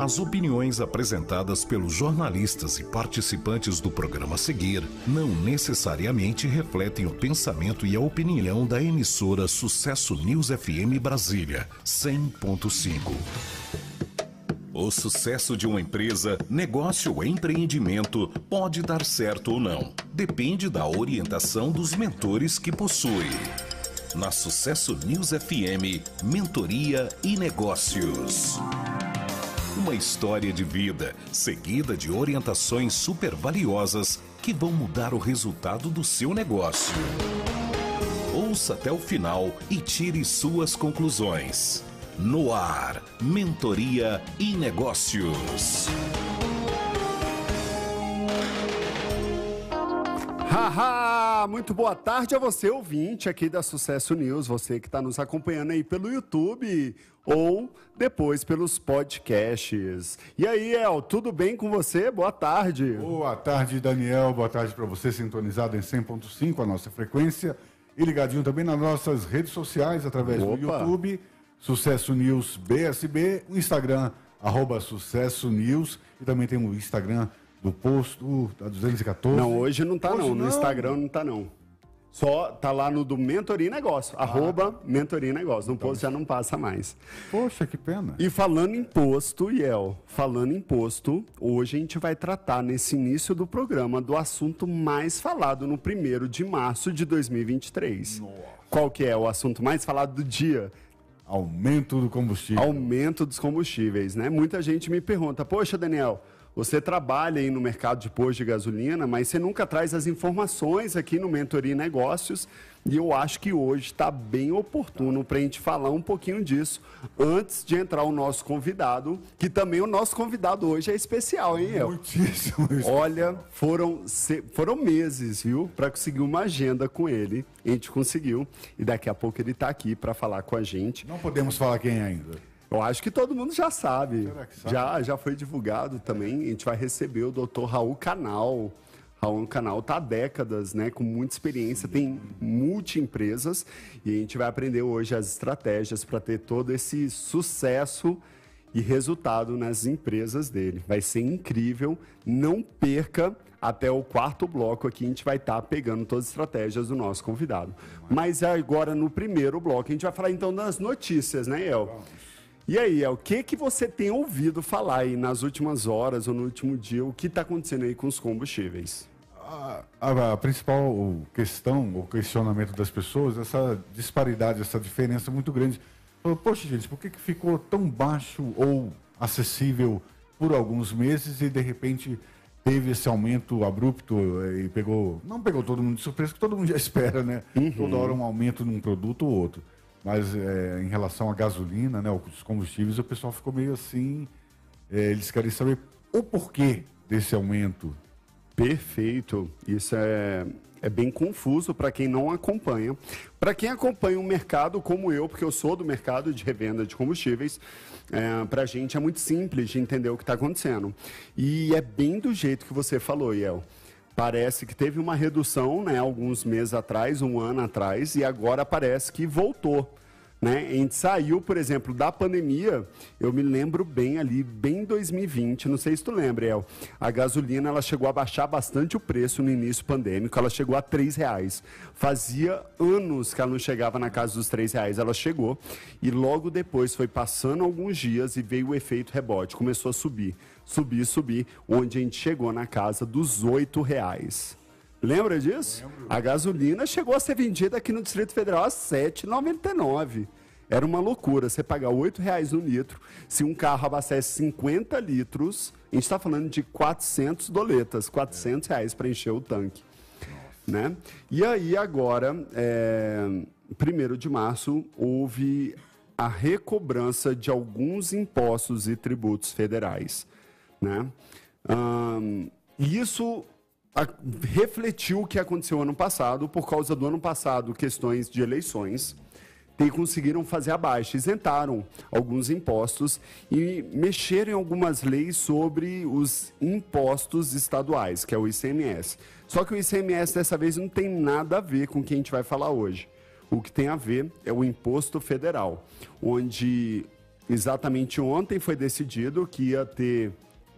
As opiniões apresentadas pelos jornalistas e participantes do programa a seguir não necessariamente refletem o pensamento e a opinião da emissora Sucesso News FM Brasília 100.5. O sucesso de uma empresa, negócio ou empreendimento pode dar certo ou não. Depende da orientação dos mentores que possui. Na Sucesso News FM, Mentoria e Negócios. Uma história de vida, seguida de orientações super valiosas que vão mudar o resultado do seu negócio. Ouça até o final e tire suas conclusões. No ar, Mentoria e Negócios. Haha! Muito boa tarde a você, ouvinte aqui da Sucesso News, você que está nos acompanhando aí pelo YouTube ou depois pelos podcasts. E aí, El, tudo bem com você? Boa tarde. Boa tarde, Daniel. Boa tarde para você, sintonizado em 100.5 a nossa frequência e ligadinho também nas nossas redes sociais através Opa. do YouTube, Sucesso News BSB, o Instagram, arroba Sucesso News e também tem o Instagram do posto da 214. Não, hoje não tá Hoje não, no não. Instagram não tá não. Só tá lá no do Mentoria e Negócio, Ah. arroba Mentoria Negócio. No Então, post já não passa mais. Poxa, que pena. E falando em imposto, Iel, falando em imposto, hoje a gente vai tratar nesse início do programa do assunto mais falado no primeiro de março de 2023. Qual que é o assunto mais falado do dia? Aumento do combustível. Aumento dos combustíveis, né? Muita gente me pergunta, poxa, Daniel, você trabalha aí no mercado de posto de gasolina, mas você nunca traz as informações aqui no Mentoria e Negócios. E eu acho que hoje está bem oportuno para a gente falar um pouquinho disso antes de entrar o nosso convidado, que também o nosso convidado hoje é especial, hein, El? Muitíssimo. Olha, foram, foram meses, viu, para conseguir uma agenda com ele. A gente conseguiu. E daqui a pouco ele está aqui para falar com a gente. Não podemos falar quem ainda. Eu acho que todo mundo já sabe. Sabe? Já, já foi divulgado também. A gente vai receber o Dr. Raul Canal. Raul Canal está há décadas, né, com muita experiência, tem multi-empresas e a gente vai aprender hoje as estratégias para ter todo esse sucesso e resultado nas empresas dele. Vai ser incrível. Não perca até o quarto bloco aqui, a gente vai estar pegando todas as estratégias do nosso convidado. Mas agora, no primeiro bloco, a gente vai falar então das notícias, né, El? E aí, El, o que, que você tem ouvido falar aí nas últimas horas ou no último dia? O que está acontecendo aí com os combustíveis? A, a- a principal questão, o questionamento das pessoas, essa disparidade, essa diferença muito grande. Poxa, gente, por que, que ficou tão baixo ou acessível por alguns meses e de repente teve esse aumento abrupto eh, e pegou. Não pegou todo mundo de surpresa, que todo mundo já espera, né? Toda hora um aumento num produto ou outro. Mas eh, em relação à gasolina, né, os combustíveis, o pessoal ficou meio assim. eh, eles querem saber o porquê desse aumento. Perfeito. Isso é, é bem confuso para quem não acompanha. Para quem acompanha o mercado como eu, porque eu sou do mercado de revenda de combustíveis, é, para a gente é muito simples de entender o que está acontecendo. E é bem do jeito que você falou, Iel. Parece que teve uma redução, né, alguns meses atrás, um ano atrás, e agora parece que voltou. Né? A gente saiu, por exemplo, da pandemia, eu me lembro bem ali, bem 2020, não sei se tu lembra, El, a gasolina ela chegou a baixar bastante o preço no início pandêmico, ela chegou a três reais. Fazia anos que ela não chegava na casa dos três reais, ela chegou e logo depois foi passando alguns dias e veio o efeito rebote, começou a subir, subir, subir, onde a gente chegou na casa dos oito reais. Lembra disso? A gasolina chegou a ser vendida aqui no Distrito Federal a R$ 7,99. Era uma loucura você pagar 8 reais no litro. Se um carro abastece 50 litros, a gente está falando de 400 doletas, 400 reais para encher o tanque. Né? E aí agora, é, 1 de março, houve a recobrança de alguns impostos e tributos federais. Né? E isso a- refletiu o que aconteceu ano passado, por causa do ano passado, questões de eleições, e conseguiram fazer abaixo, isentaram alguns impostos e mexeram em algumas leis sobre os impostos estaduais, que é o ICMS. Só que o ICMS dessa vez não tem nada a ver com o que a gente vai falar hoje. O que tem a ver é o imposto federal, onde exatamente ontem foi decidido que ia ter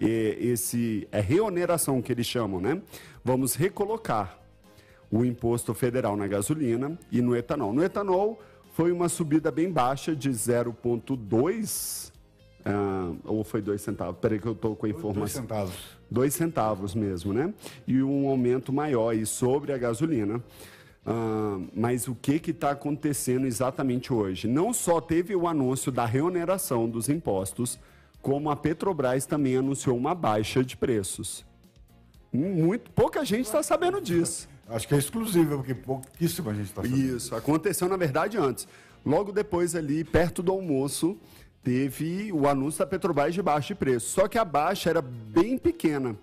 esse é reoneração que eles chamam, né? Vamos recolocar o imposto federal na gasolina e no etanol. No etanol foi uma subida bem baixa de 0,2 ah, ou foi 2 centavos? Peraí que eu estou com a informação. 2 centavos. 2 centavos mesmo, né? E um aumento maior aí sobre a gasolina. Ah, mas o que está acontecendo exatamente hoje? Não só teve o anúncio da reoneração dos impostos, como a Petrobras também anunciou uma baixa de preços. Muito pouca gente está sabendo disso. Acho que é exclusivo, porque pouquíssima gente está sabendo. Isso, aconteceu na verdade antes. Logo depois ali, perto do almoço, teve o anúncio da Petrobras de baixa de preço. Só que a baixa era bem pequena.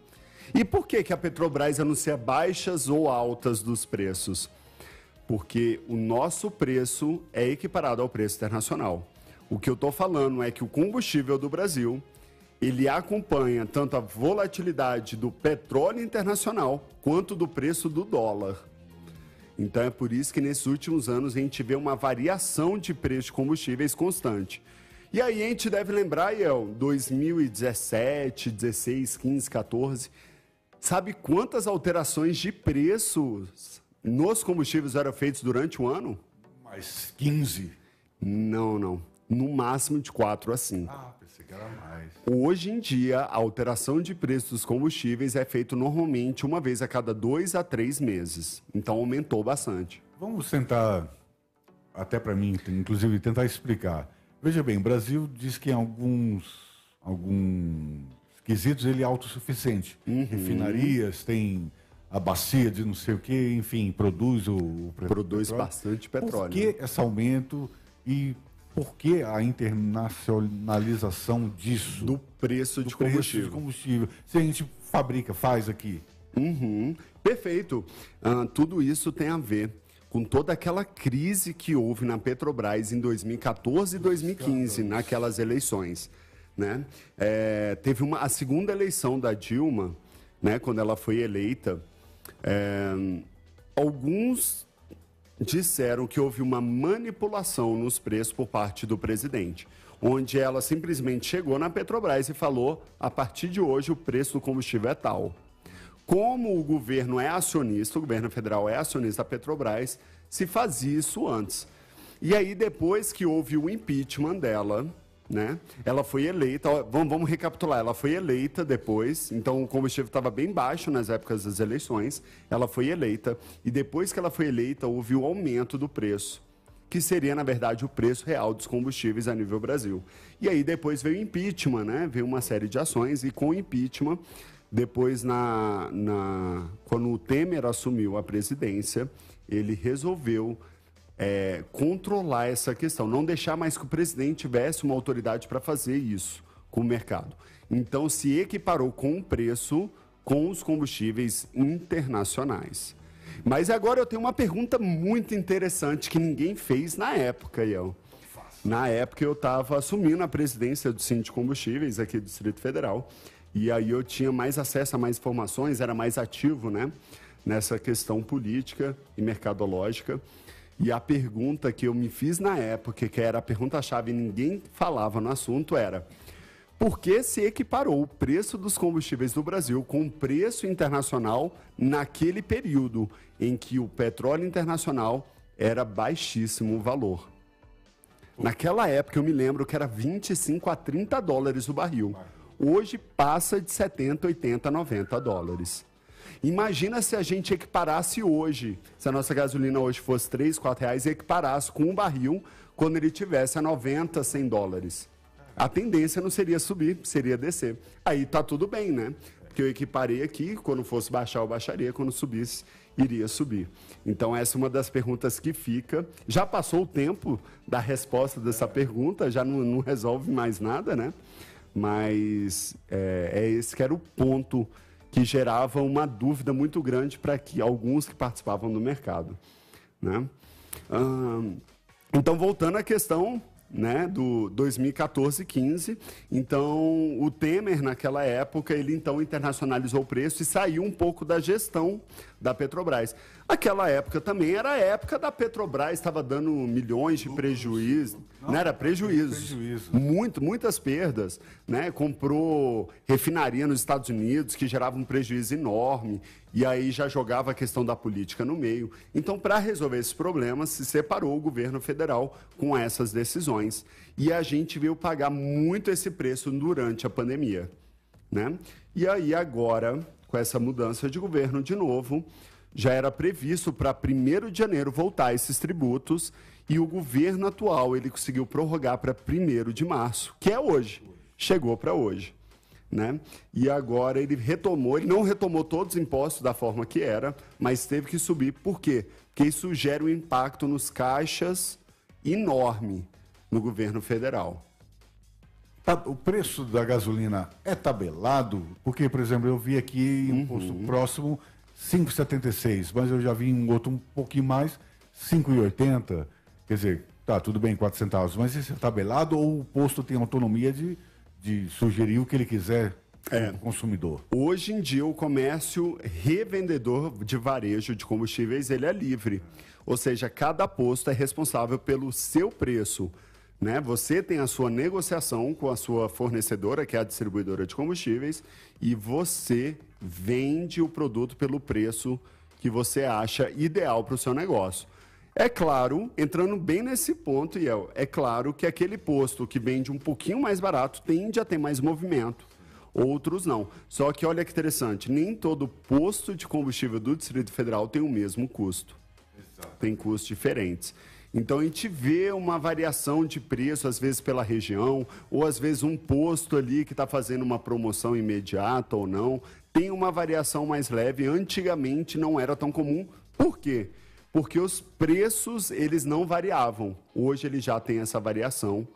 E por que, que a Petrobras anuncia baixas ou altas dos preços? Porque o nosso preço é equiparado ao preço internacional. O que eu estou falando é que o combustível do Brasil ele acompanha tanto a volatilidade do petróleo internacional quanto do preço do dólar. Então é por isso que nesses últimos anos a gente vê uma variação de preço de combustíveis constante. E aí a gente deve lembrar, Iel, 2017, 16, 15, 14, sabe quantas alterações de preços nos combustíveis eram feitas durante o ano? Mais 15. Não, não. No máximo de 4 a 5. Ah, pensei que era mais. Hoje em dia, a alteração de preço dos combustíveis é feita normalmente uma vez a cada dois a três meses. Então aumentou bastante. Vamos tentar, até para mim, inclusive, tentar explicar. Veja bem, o Brasil diz que em alguns, alguns quesitos ele é autossuficiente. Uhum. Refinarias, tem a bacia de não sei o que, enfim, produz o, o Produz petróleo. bastante petróleo. Por que esse aumento e por que a internacionalização disso? Do preço de, combustível. Preço de combustível. Se a gente fabrica, faz aqui. Uhum. Perfeito. Uh, tudo isso tem a ver com toda aquela crise que houve na Petrobras em 2014 e 2015, naquelas eleições. Né? É, teve uma, a segunda eleição da Dilma, né, quando ela foi eleita, é, alguns disseram que houve uma manipulação nos preços por parte do presidente, onde ela simplesmente chegou na Petrobras e falou: a partir de hoje o preço do combustível é tal. Como o governo é acionista, o governo federal é acionista da Petrobras, se fazia isso antes. E aí, depois que houve o impeachment dela, né? Ela foi eleita, vamos, vamos recapitular, ela foi eleita depois, então o combustível estava bem baixo nas épocas das eleições, ela foi eleita, e depois que ela foi eleita, houve o aumento do preço, que seria, na verdade, o preço real dos combustíveis a nível Brasil. E aí depois veio o impeachment, né? Veio uma série de ações, e com o impeachment, depois, na, na, quando o Temer assumiu a presidência, ele resolveu é, controlar essa questão, não deixar mais que o presidente tivesse uma autoridade para fazer isso com o mercado. Então, se equiparou com o preço com os combustíveis internacionais. Mas agora eu tenho uma pergunta muito interessante que ninguém fez na época, Ian. Na época eu estava assumindo a presidência do Sindicato de Combustíveis aqui do Distrito Federal. E aí eu tinha mais acesso a mais informações, era mais ativo né, nessa questão política e mercadológica. E a pergunta que eu me fiz na época, que era a pergunta-chave e ninguém falava no assunto, era: por que se equiparou o preço dos combustíveis do Brasil com o preço internacional naquele período em que o petróleo internacional era baixíssimo valor? Naquela época eu me lembro que era 25 a 30 dólares o barril. Hoje passa de 70, 80, 90 dólares. Imagina se a gente equiparasse hoje, se a nossa gasolina hoje fosse 3, 4 reais e equiparasse com um barril quando ele tivesse a 90, 100 dólares. A tendência não seria subir, seria descer. Aí tá tudo bem, né? Porque eu equiparei aqui, quando fosse baixar, eu baixaria, quando subisse, iria subir. Então, essa é uma das perguntas que fica. Já passou o tempo da resposta dessa pergunta, já não, não resolve mais nada, né? Mas é, é esse que era o ponto que gerava uma dúvida muito grande para que alguns que participavam do mercado. Né? então, voltando à questão né, do 2014-15. Então, o Temer, naquela época, ele então internacionalizou o preço e saiu um pouco da gestão da Petrobras. Aquela época também era a época da Petrobras, estava dando milhões de prejuízo, não, não era prejuízo, prejuízo. Muito, muitas perdas, né? Comprou refinaria nos Estados Unidos que gerava um prejuízo enorme e aí já jogava a questão da política no meio. Então, para resolver esses problemas, se separou o governo federal com essas decisões e a gente veio pagar muito esse preço durante a pandemia, né? E aí agora, com essa mudança de governo de novo, já era previsto para 1 de janeiro voltar esses tributos e o governo atual ele conseguiu prorrogar para 1 de março, que é hoje. Chegou para hoje. Né? E agora ele retomou, ele não retomou todos os impostos da forma que era, mas teve que subir. Por quê? Porque isso gera um impacto nos caixas enorme no governo federal. Tá, o preço da gasolina é tabelado? Porque, por exemplo, eu vi aqui um uhum. posto próximo 5,76, mas eu já vi um outro um pouquinho mais, 5,80. Quer dizer, tá, tudo bem, 4 centavos, mas esse é tabelado ou o posto tem autonomia de, de sugerir o que ele quiser é. consumidor? Hoje em dia, o comércio revendedor de varejo de combustíveis, ele é livre. Ou seja, cada posto é responsável pelo seu preço. Né? Você tem a sua negociação com a sua fornecedora, que é a distribuidora de combustíveis, e você vende o produto pelo preço que você acha ideal para o seu negócio. É claro, entrando bem nesse ponto, Iel, é claro que aquele posto que vende um pouquinho mais barato tende a ter mais movimento. Outros não. Só que olha que interessante, nem todo posto de combustível do Distrito Federal tem o mesmo custo. Exato. Tem custos diferentes. Então a gente vê uma variação de preço, às vezes pela região, ou às vezes um posto ali que está fazendo uma promoção imediata ou não tem uma variação mais leve. Antigamente não era tão comum. Por quê? Porque os preços eles não variavam. Hoje ele já tem essa variação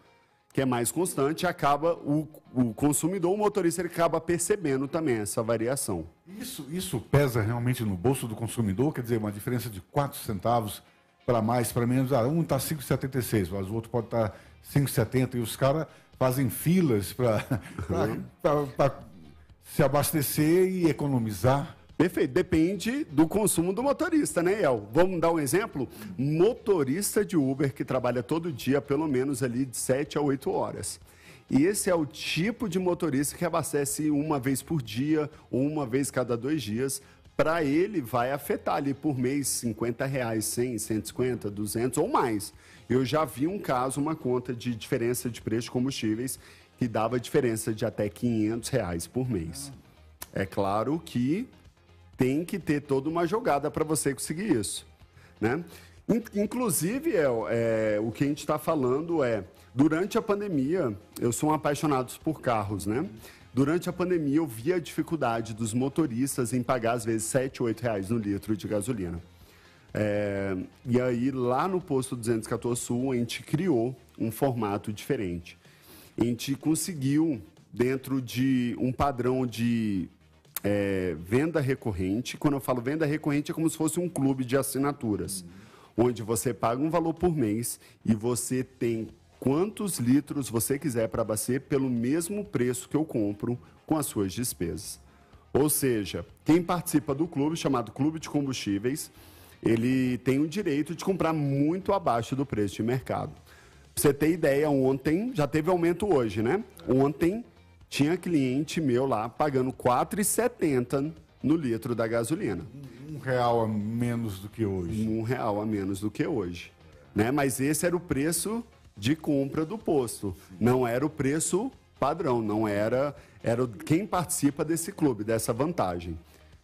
que é mais constante e acaba o, o consumidor, o motorista, ele acaba percebendo também essa variação. Isso, isso pesa realmente no bolso do consumidor? Quer dizer, uma diferença de 4 centavos para mais, para menos. Ah, um está 5,76, mas o outro pode estar tá 5,70 e os caras fazem filas para uhum se abastecer e economizar. Perfeito, depende do consumo do motorista, né, El? Vamos dar um exemplo? Motorista de Uber que trabalha todo dia, pelo menos ali de 7 a 8 horas. E esse é o tipo de motorista que abastece uma vez por dia ou uma vez cada dois dias. Para ele, vai afetar ali por mês 50 reais, 100, 150, 200 ou mais. Eu já vi um caso, uma conta de diferença de preço de combustíveis que dava diferença de até 500 reais por mês. É claro que tem que ter toda uma jogada para você conseguir isso, né? Inclusive, é, o que a gente está falando é, durante a pandemia, eu sou um apaixonado por carros, né? Durante a pandemia, eu vi a dificuldade dos motoristas em pagar, às vezes, 7, 8 reais no litro de gasolina. É, e aí, lá no posto 214 Sul, a gente criou um formato diferente a gente conseguiu, dentro de um padrão de é, venda recorrente, quando eu falo venda recorrente, é como se fosse um clube de assinaturas, uhum. onde você paga um valor por mês e você tem quantos litros você quiser para abastecer pelo mesmo preço que eu compro com as suas despesas. Ou seja, quem participa do clube, chamado Clube de Combustíveis, ele tem o direito de comprar muito abaixo do preço de mercado. Pra você ter ideia, ontem, já teve aumento hoje, né? Ontem tinha cliente meu lá pagando R$ 4,70 no litro da gasolina. Um real a menos do que hoje. Um real a menos do que hoje. Né? Mas esse era o preço de compra do posto. Não era o preço padrão, não era, era quem participa desse clube, dessa vantagem.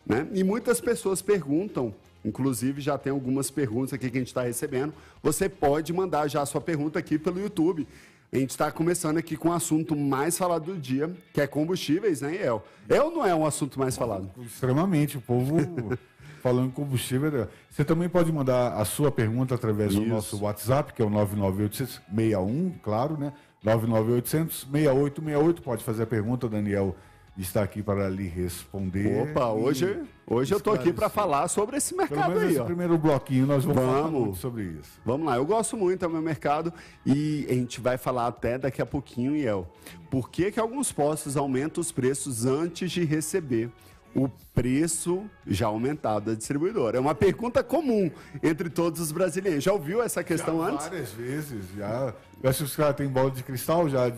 Né? E muitas pessoas perguntam Inclusive, já tem algumas perguntas aqui que a gente está recebendo. Você pode mandar já a sua pergunta aqui pelo YouTube. A gente está começando aqui com o assunto mais falado do dia, que é combustíveis, né, El? É ou não é um assunto mais falado? Extremamente. O povo falando combustível. Né? Você também pode mandar a sua pergunta através Isso. do nosso WhatsApp, que é o 99861, claro, né? 99800 6868. Pode fazer a pergunta, Daniel está aqui para lhe responder. Opa, hoje, hoje eu estou aqui para falar sobre esse mercado aí. Esse ó. primeiro bloquinho nós vamos, Vamos. falar muito sobre isso. Vamos lá, eu gosto muito do meu mercado e a gente vai falar até daqui a pouquinho, Iel. Por que, que alguns postos aumentam os preços antes de receber o preço já aumentado da distribuidora? É uma pergunta comum entre todos os brasileiros. Já ouviu essa questão Já antes? Várias vezes. Já, eu acho que os caras têm bola de cristal, já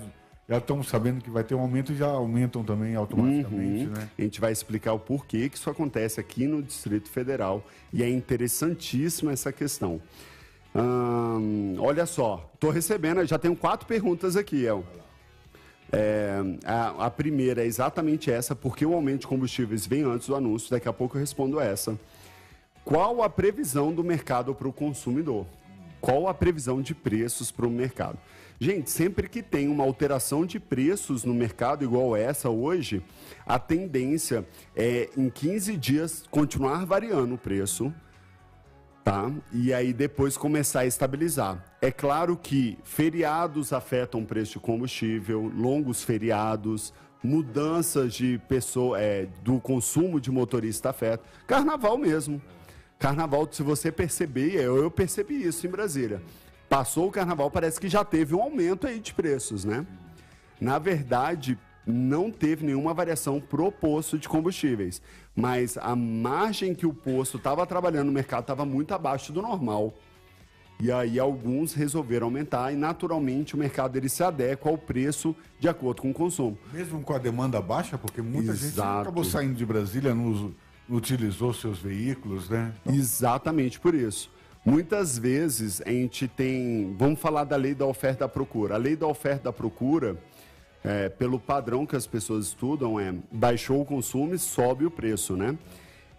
já estão sabendo que vai ter um aumento e já aumentam também automaticamente, Uhum. né? A gente vai explicar o porquê que isso acontece aqui no Distrito Federal e é interessantíssima essa questão. Hum, olha só, estou recebendo, já tenho quatro perguntas aqui, El. É, a, a primeira é exatamente essa, porque o aumento de combustíveis vem antes do anúncio, daqui a pouco eu respondo essa. Qual a previsão do mercado para o consumidor? Qual a previsão de preços para o mercado? Gente, sempre que tem uma alteração de preços no mercado igual essa hoje, a tendência é em 15 dias continuar variando o preço, tá? E aí depois começar a estabilizar. É claro que feriados afetam o preço de combustível, longos feriados, mudanças de pessoa, é, do consumo de motorista afeta. Carnaval mesmo. Carnaval, se você perceber, eu, eu percebi isso em Brasília. Passou o carnaval, parece que já teve um aumento aí de preços, né? Na verdade, não teve nenhuma variação pro posto de combustíveis, mas a margem que o posto estava trabalhando no mercado estava muito abaixo do normal. E aí alguns resolveram aumentar e naturalmente o mercado ele se adequa ao preço de acordo com o consumo. Mesmo com a demanda baixa, porque muita gente Exato. acabou saindo de Brasília, não, utilizou seus veículos, né? Exatamente por isso. Muitas vezes a gente tem. Vamos falar da lei da oferta da procura. A lei da oferta da procura, é, pelo padrão que as pessoas estudam, é baixou o consumo e sobe o preço, né?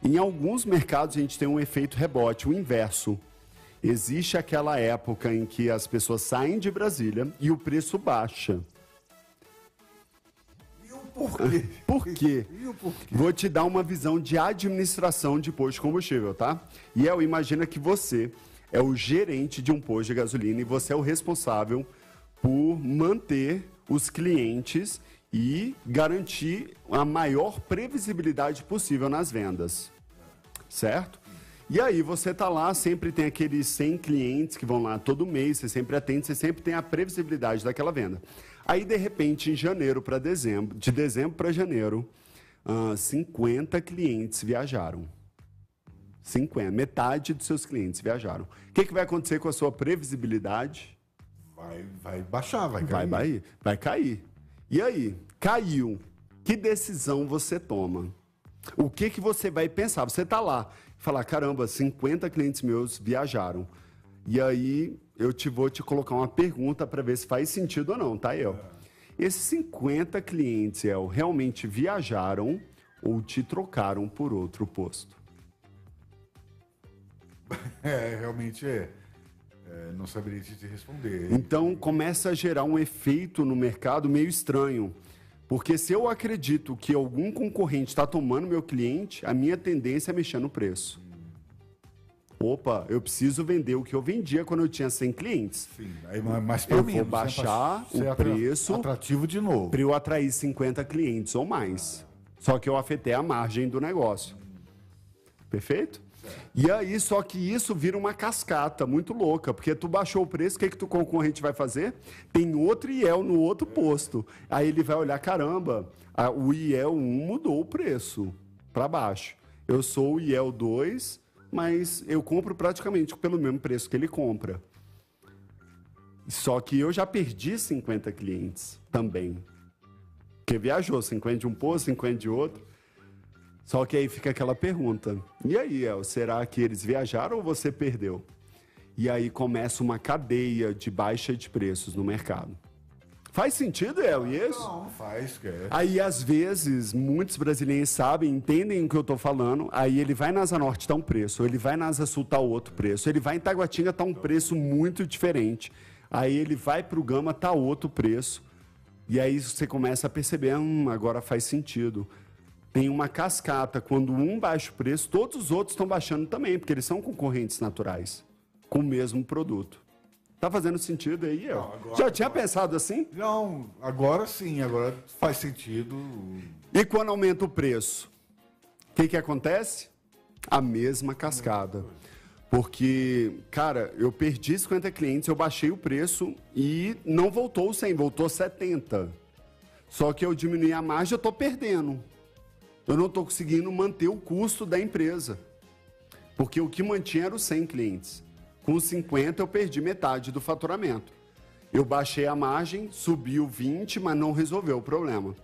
Em alguns mercados a gente tem um efeito rebote, o inverso. Existe aquela época em que as pessoas saem de Brasília e o preço baixa. O porquê? Por quê? O porquê? Vou te dar uma visão de administração de posto de combustível, tá? E eu imagina que você é o gerente de um posto de gasolina e você é o responsável por manter os clientes e garantir a maior previsibilidade possível nas vendas. Certo? E aí você tá lá, sempre tem aqueles 100 clientes que vão lá todo mês, você sempre atende, você sempre tem a previsibilidade daquela venda. Aí de repente em janeiro para dezembro, de dezembro para janeiro, ah, 50 clientes viajaram. 50, metade dos seus clientes viajaram. O que, que vai acontecer com a sua previsibilidade? Vai, vai baixar, vai Vai, cair. vai, vai cair. E aí, caiu. Que decisão você toma? O que que você vai pensar? Você tá lá, falar, caramba, 50 clientes meus viajaram. E aí eu te vou te colocar uma pergunta para ver se faz sentido ou não, tá, El? Esses 50 clientes, El, realmente viajaram ou te trocaram por outro posto? É, realmente é. É, não saberia te te responder. Então começa a gerar um efeito no mercado meio estranho. Porque se eu acredito que algum concorrente está tomando meu cliente, a minha tendência é mexer no preço. Opa, eu preciso vender o que eu vendia quando eu tinha 100 clientes. Sim, aí, mas pelo Eu vou menos, né, baixar o atra- preço. Atrativo de novo. Para eu atrair 50 clientes ou mais. Só que eu afetei a margem do negócio. Perfeito? E aí, só que isso vira uma cascata muito louca, porque tu baixou o preço, o que, que tu concorrente vai fazer? Tem outro IEL no outro posto. Aí ele vai olhar, caramba, a- o IEL 1 mudou o preço para baixo. Eu sou o IEL 2, mas eu compro praticamente pelo mesmo preço que ele compra. Só que eu já perdi 50 clientes também. Porque viajou, 50 de um posto, 50 de outro. Só que aí fica aquela pergunta: e aí, El, será que eles viajaram ou você perdeu? E aí começa uma cadeia de baixa de preços no mercado. Faz sentido, El, e isso? Não, faz, quer. Aí, às vezes, muitos brasileiros sabem, entendem o que eu estou falando. Aí ele vai na Asa Norte, tá um preço. Ele vai na Asa Sul, tá outro preço. Ele vai em Taguatinga, tá um preço muito diferente. Aí ele vai para o Gama, tá outro preço. E aí você começa a perceber, hum, agora faz sentido. Tem uma cascata. Quando um baixa o preço, todos os outros estão baixando também, porque eles são concorrentes naturais com o mesmo produto. Tá fazendo sentido aí, eu? Não, agora- Já tinha pensado assim? Não, agora sim, agora faz sentido. E quando aumenta o preço, o que, que acontece? A mesma cascada. Porque, cara, eu perdi 50 clientes, eu baixei o preço e não voltou 100, voltou 70. Só que eu diminuí a margem, eu estou perdendo. Eu não estou conseguindo manter o custo da empresa. Porque o que mantinha era os 100 clientes. Com os 50 eu perdi metade do faturamento. Eu baixei a margem, subiu 20, mas não resolveu o problema.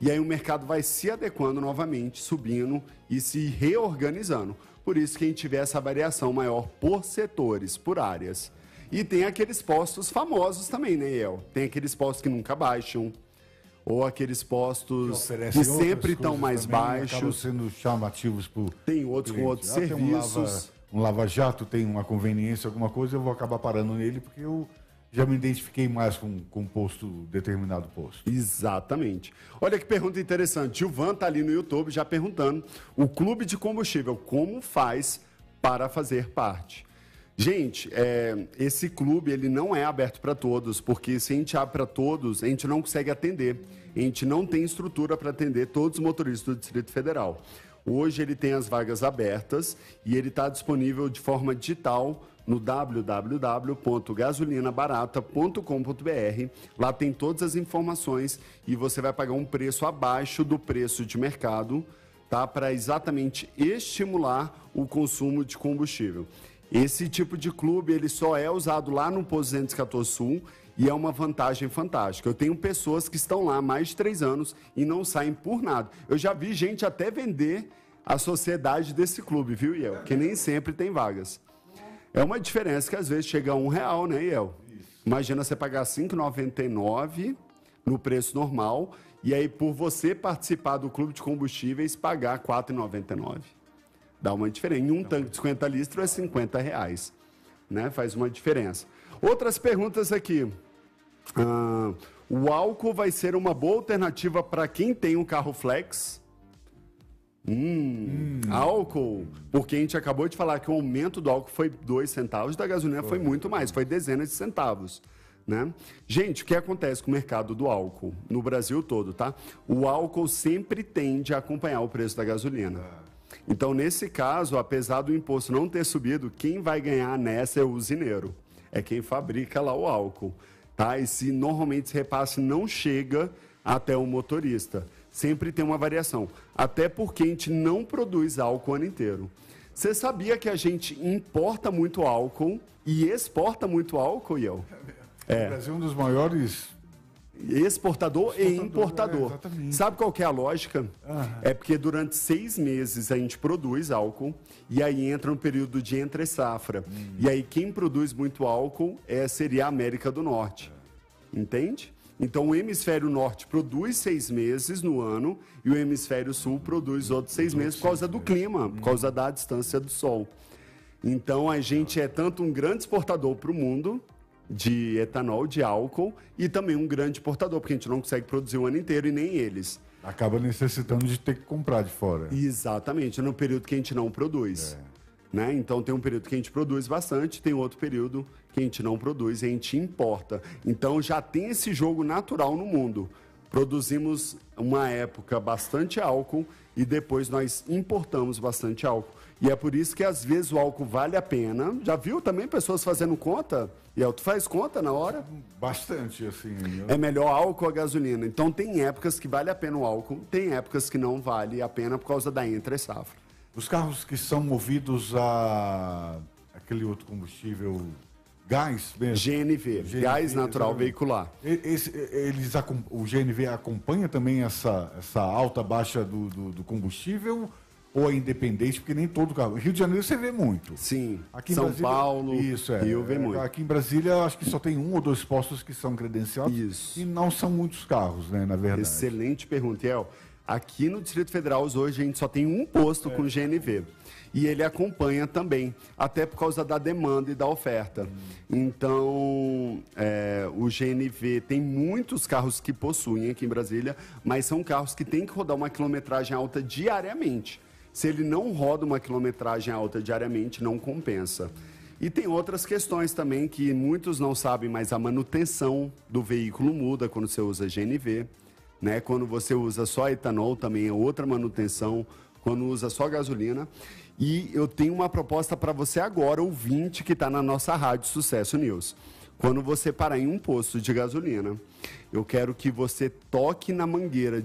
E aí o mercado vai se adequando novamente, subindo e se reorganizando. Por isso que a gente tiver essa variação maior por setores, por áreas. E tem aqueles postos famosos também, né, El? Tem aqueles postos que nunca baixam, ou aqueles postos que, outras sempre estão mais também, baixos. sendo chamativos por. Tem outros com cliente. outros um lava- serviços. Um lava-jato tem uma conveniência, alguma coisa, eu vou acabar parando nele porque eu já me identifiquei mais com, com um posto, determinado posto. Exatamente. Olha que pergunta interessante. Gilvan tá ali no YouTube já perguntando: o clube de combustível, como faz para fazer parte? Gente, é, esse clube ele não é aberto para todos, porque se a gente abre para todos, a gente não consegue atender. A gente não tem estrutura para atender todos os motoristas do Distrito Federal. Hoje ele tem as vagas abertas e ele está disponível de forma digital no www.gasolinabarata.com.br. Lá tem todas as informações e você vai pagar um preço abaixo do preço de mercado, tá? Para exatamente estimular o consumo de combustível. Esse tipo de clube ele só é usado lá no Posto 214 Sul e é uma vantagem fantástica. Eu tenho pessoas que estão lá há mais de três anos e não saem por nada. Eu já vi gente até vender a sociedade desse clube, viu, Iel? Que nem sempre tem vagas. É uma diferença que às vezes chega a um real, né, Iel? Imagina você pagar R$ 5,99 no preço normal e aí por você participar do clube de combustíveis pagar R$ 4,99. Dá uma diferença. Em um tanque de 50 litros é 50 reais. Né? Faz uma diferença. Outras perguntas aqui. Ah, o álcool vai ser uma boa alternativa para quem tem um carro flex? Hum, álcool, porque a gente acabou de falar que o aumento do álcool foi 2 centavos, da gasolina foi muito mais, foi dezenas de centavos. Né? Gente, o que acontece com o mercado do álcool no Brasil todo, tá? O álcool sempre tende a acompanhar o preço da gasolina. Então, nesse caso, apesar do imposto não ter subido, quem vai ganhar nessa é o usineiro. É quem fabrica lá o álcool. Tá? E se normalmente esse repasse não chega até o motorista, sempre tem uma variação. Até porque a gente não produz álcool o ano inteiro. Você sabia que a gente importa muito álcool e exporta muito álcool, Iel? O Brasil é um dos maiores. Exportador, e Exportador, importador. é. Sabe qual que é a lógica? É porque durante seis meses a gente produz álcool e aí entra um período de entre safra. Hum. E aí quem produz muito álcool é, seria a América do Norte. Entende? Então o hemisfério norte produz seis meses no ano e o hemisfério sul produz outros seis meses por causa do clima, por causa da distância do sol. Então a gente é tanto um grande exportador para o mundo de etanol, de álcool, e também um grande exportador, porque a gente não consegue produzir o ano inteiro e nem eles. Acaba necessitando de ter que comprar de fora. Exatamente, no período que a gente não produz. Né? Então tem um período que a gente produz bastante, tem outro período que a gente não produz e a gente importa. Então já tem esse jogo natural no mundo. Produzimos uma época bastante álcool e depois nós importamos bastante álcool. E é por isso que às vezes o álcool vale a pena. Já viu também pessoas fazendo conta? E tu faz conta na hora? Bastante, assim. eu- É melhor álcool ou gasolina. Então tem épocas que vale a pena o álcool, tem épocas que não vale a pena por causa da entre safra. Os carros que são movidos a aquele outro combustível, gás mesmo. GNV, GNV, gás natural exatamente. veicular. Esse- eles, o GNV acompanha também essa, essa alta, baixa do, do, do combustível ou é independente? Porque nem todo carro. Rio de Janeiro você vê muito. Sim. Aqui em São Brasília- Paulo, isso, é, Rio É, muito. Aqui em Brasília, acho que só tem um ou dois postos que são credenciados. Isso. E não são muitos carros, né, na verdade. Excelente pergunta, El. Aqui no Distrito Federal, hoje, a gente só tem um posto com GNV. E ele acompanha também, até por causa da demanda e da oferta. Então, é, o GNV tem muitos carros que possuem aqui em Brasília, mas são carros que têm que rodar uma quilometragem alta diariamente. Se ele não roda uma quilometragem alta diariamente, não compensa. E tem outras questões também que muitos não sabem, mas a manutenção do veículo muda quando você usa GNV. Né? Quando você usa só etanol, também é outra manutenção. Quando usa só gasolina. E eu tenho uma proposta para você agora, ouvinte, que está na nossa rádio Sucesso News. Quando você parar em um posto de gasolina, eu quero que você toque na mangueira,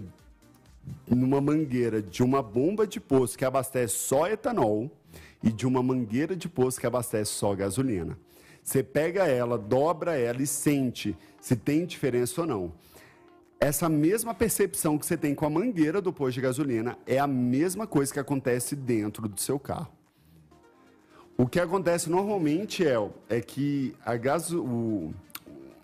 numa mangueira de uma bomba de poço que abastece só etanol e de uma mangueira de poço que abastece só gasolina. Você pega ela, dobra ela e sente se tem diferença ou não essa mesma percepção que você tem com a mangueira do posto de gasolina é a mesma coisa que acontece dentro do seu carro. O que acontece normalmente é, é que a, gaso,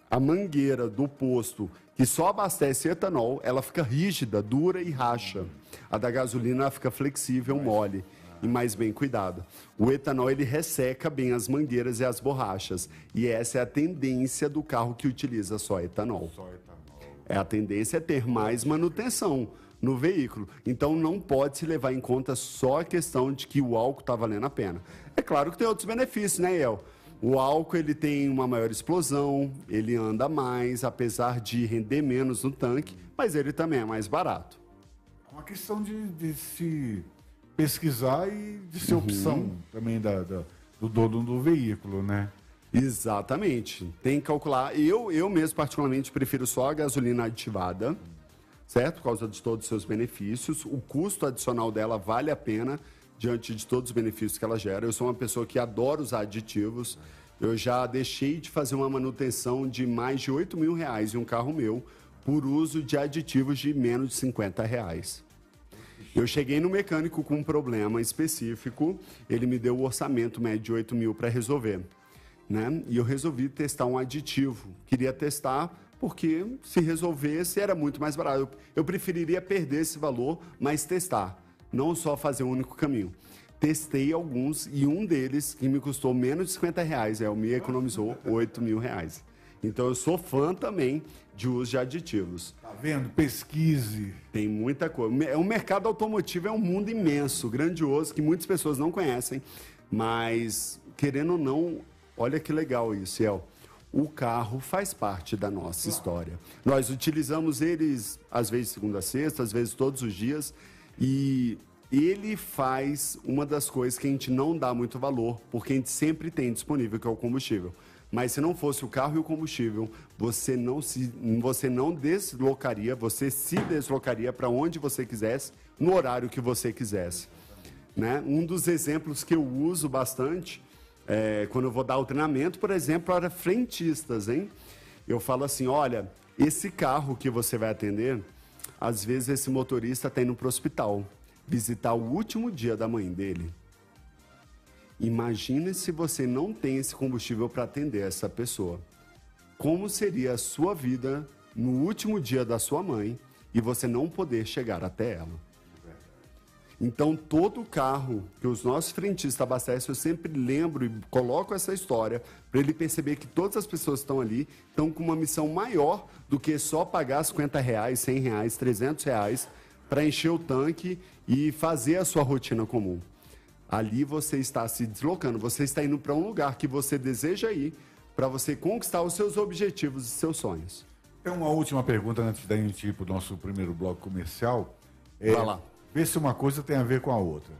a mangueira do posto que só abastece etanol, ela fica rígida, dura e racha. A da gasolina fica flexível, mole e mais bem cuidada. O etanol ele resseca bem as mangueiras e as borrachas. E essa é a tendência do carro que utiliza só etanol. Só etanol. É, a tendência é ter mais manutenção no veículo. Então não pode se levar em conta só a questão de que o álcool está valendo a pena. É claro que tem outros benefícios, né, El? O álcool ele tem uma maior explosão, ele anda mais, apesar de render menos no tanque, mas ele também é mais barato. É uma questão de, de se pesquisar e de ser uhum. opção também da, da, do dono do veículo, né? Exatamente. Tem que calcular. Eu, eu mesmo, particularmente, prefiro só a gasolina aditivada, certo? Por causa de todos os seus benefícios. O custo adicional dela vale a pena diante de todos os benefícios que ela gera. Eu sou uma pessoa que adora usar aditivos. Eu já deixei de fazer uma manutenção de mais de 8 mil reais em um carro meu por uso de aditivos de menos de 50 reais. Eu cheguei no mecânico com um problema específico, ele me deu o orçamento médio de 8 mil para resolver né? E eu resolvi testar um aditivo. Queria testar porque se resolvesse era muito mais barato. Eu preferiria perder esse valor, mas testar, não só fazer um único caminho. Testei alguns e um deles, que me custou menos de 50 reais, é, o me economizou 8 mil reais. Então eu sou fã também de uso de aditivos. Tá vendo? Pesquise. Tem muita coisa. O mercado automotivo é um mundo imenso, grandioso, que muitas pessoas não conhecem, mas querendo ou não, Olha que legal isso, El. O carro faz parte da nossa história. Nós utilizamos eles, às vezes, segunda a sexta, às vezes todos os dias, e ele faz uma das coisas que a gente não dá muito valor, porque a gente sempre tem disponível, que é o combustível. Mas se não fosse o carro e o combustível, você não se, você não deslocaria, você se deslocaria para onde você quisesse, no horário que você quisesse. Né? Um dos exemplos que eu uso bastante é, quando eu vou dar o treinamento, por exemplo, para frentistas, hein? Eu falo assim, olha, esse carro que você vai atender, às vezes esse motorista está indo para o hospital visitar o último dia da mãe dele. Imagine se você não tem esse combustível para atender essa pessoa. Como seria a sua vida no último dia da sua mãe e você não poder chegar até ela? Então, todo carro que os nossos frentistas abastecem, eu sempre lembro e coloco essa história para ele perceber que todas as pessoas que estão ali estão com uma missão maior do que só pagar 50 reais, 100 reais, 300 reais para encher o tanque e fazer a sua rotina comum. Ali você está se deslocando, você está indo para um lugar que você deseja ir para você conquistar os seus objetivos e seus sonhos. Tem uma última pergunta antes da gente ir para o nosso primeiro bloco comercial. É, Vai lá ver se uma coisa tem a ver com a outra.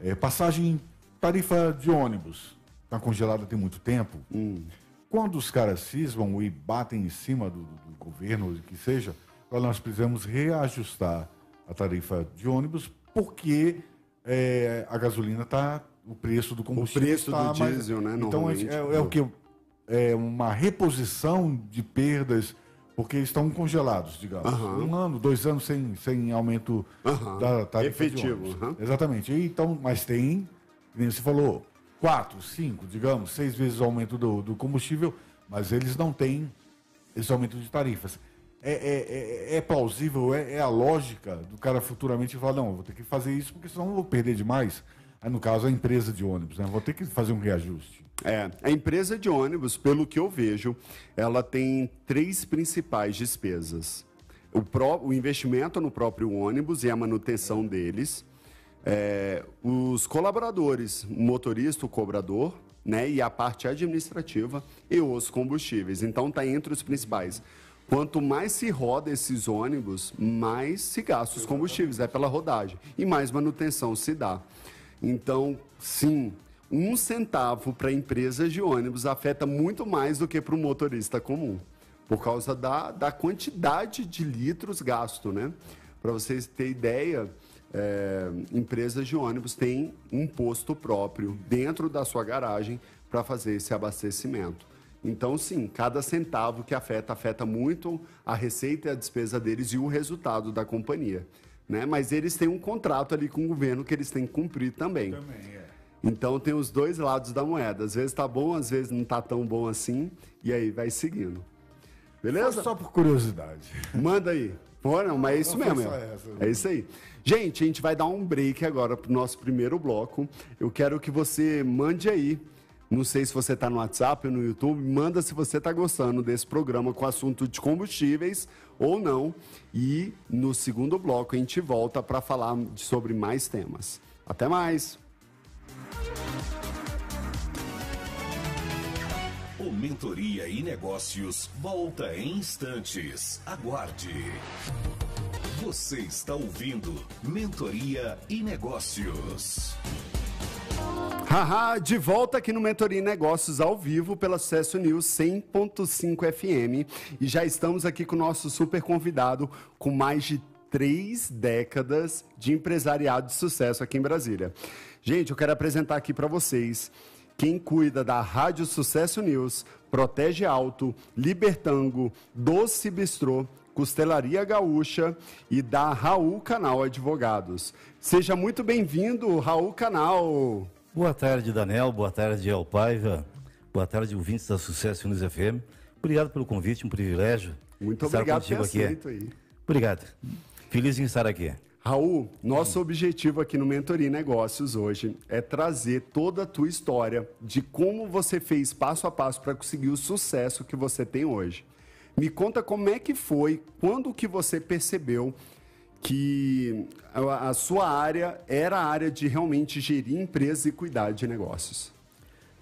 É, passagem, tarifa de ônibus, está congelada tem muito tempo. Hum. Quando os caras cismam e batem em cima do, do governo, que seja, nós precisamos reajustar a tarifa de ônibus, porque é, a gasolina está. O preço do combustível. O preço tá do diesel, mais, né? Então é, é, é o que? É uma reposição de perdas porque estão congelados, digamos. Uhum. Um ano, dois anos sem, sem aumento uhum. da tarifa Efetivo. Uhum. Exatamente. E, então, mas tem, como você falou, quatro, cinco, digamos, seis vezes o aumento do, do combustível, mas eles não têm esse aumento de tarifas. É, é, é, é plausível, é, é, a lógica do cara futuramente falar, não, vou ter que fazer isso porque senão eu vou perder demais. Aí, no caso, a empresa de ônibus, né? Vou ter que fazer um reajuste. É, a empresa de ônibus, pelo que eu vejo, ela tem três principais despesas. O, pró o investimento no próprio ônibus e a manutenção deles. É, os colaboradores, motorista, o cobrador, né, e a parte administrativa e os combustíveis. Então está entre os principais. Quanto mais se roda esses ônibus, mais se gasta os combustíveis, é pela rodagem, e mais manutenção se dá. Então, sim, um centavo para empresas de ônibus afeta muito mais do que para o motorista comum, por causa da, da quantidade de litros gasto, né? Para vocês terem ideia, é, empresas de ônibus têm um posto próprio dentro da sua garagem para fazer esse abastecimento. Então, sim, cada centavo que afeta, afeta muito a receita e a despesa deles e o resultado da companhia. Né? Mas eles têm um contrato ali com o governo que eles têm que cumprir também. Também, é. Então tem os dois lados da moeda. Às vezes está bom, às vezes não está tão bom assim. E aí vai seguindo. Beleza? Só, só por curiosidade. Manda aí. Pô, não, mas é isso mesmo. Essa, é isso aí. Gente, a gente vai dar um break agora para o nosso primeiro bloco. Eu quero que você mande aí. Não sei se você está no WhatsApp ou no YouTube, manda se você está gostando desse programa com assunto de combustíveis ou não. E no segundo bloco a gente volta para falar sobre mais temas. Até mais! O Mentoria e Negócios volta em instantes. Aguarde. Você está ouvindo Mentoria e Negócios. Haha, de volta aqui no Mentoria e Negócios ao vivo pela Sucesso News 100.5 FM e já estamos aqui com o nosso super convidado com mais de três décadas de empresariado de sucesso aqui em Brasília. Gente, eu quero apresentar aqui para vocês quem cuida da Rádio Sucesso News, Protege Alto, Libertango, Doce Bistrô, Costelaria Gaúcha e da Raul Canal Advogados. Seja muito bem-vindo, Raul Canal. Boa tarde, Daniel. Boa tarde, El Paiva. Boa tarde, ouvintes da Sucesso News FM. Obrigado pelo convite, um privilégio. Muito obrigado por ter aceito aí. Obrigado. Feliz em estar aqui. Raul, nosso objetivo aqui no Mentoria Negócios hoje é trazer toda a tua história de como você fez passo a passo para conseguir o sucesso que você tem hoje. Me conta como é que foi, quando que você percebeu que a, a sua área era a área de realmente gerir empresas e cuidar de negócios.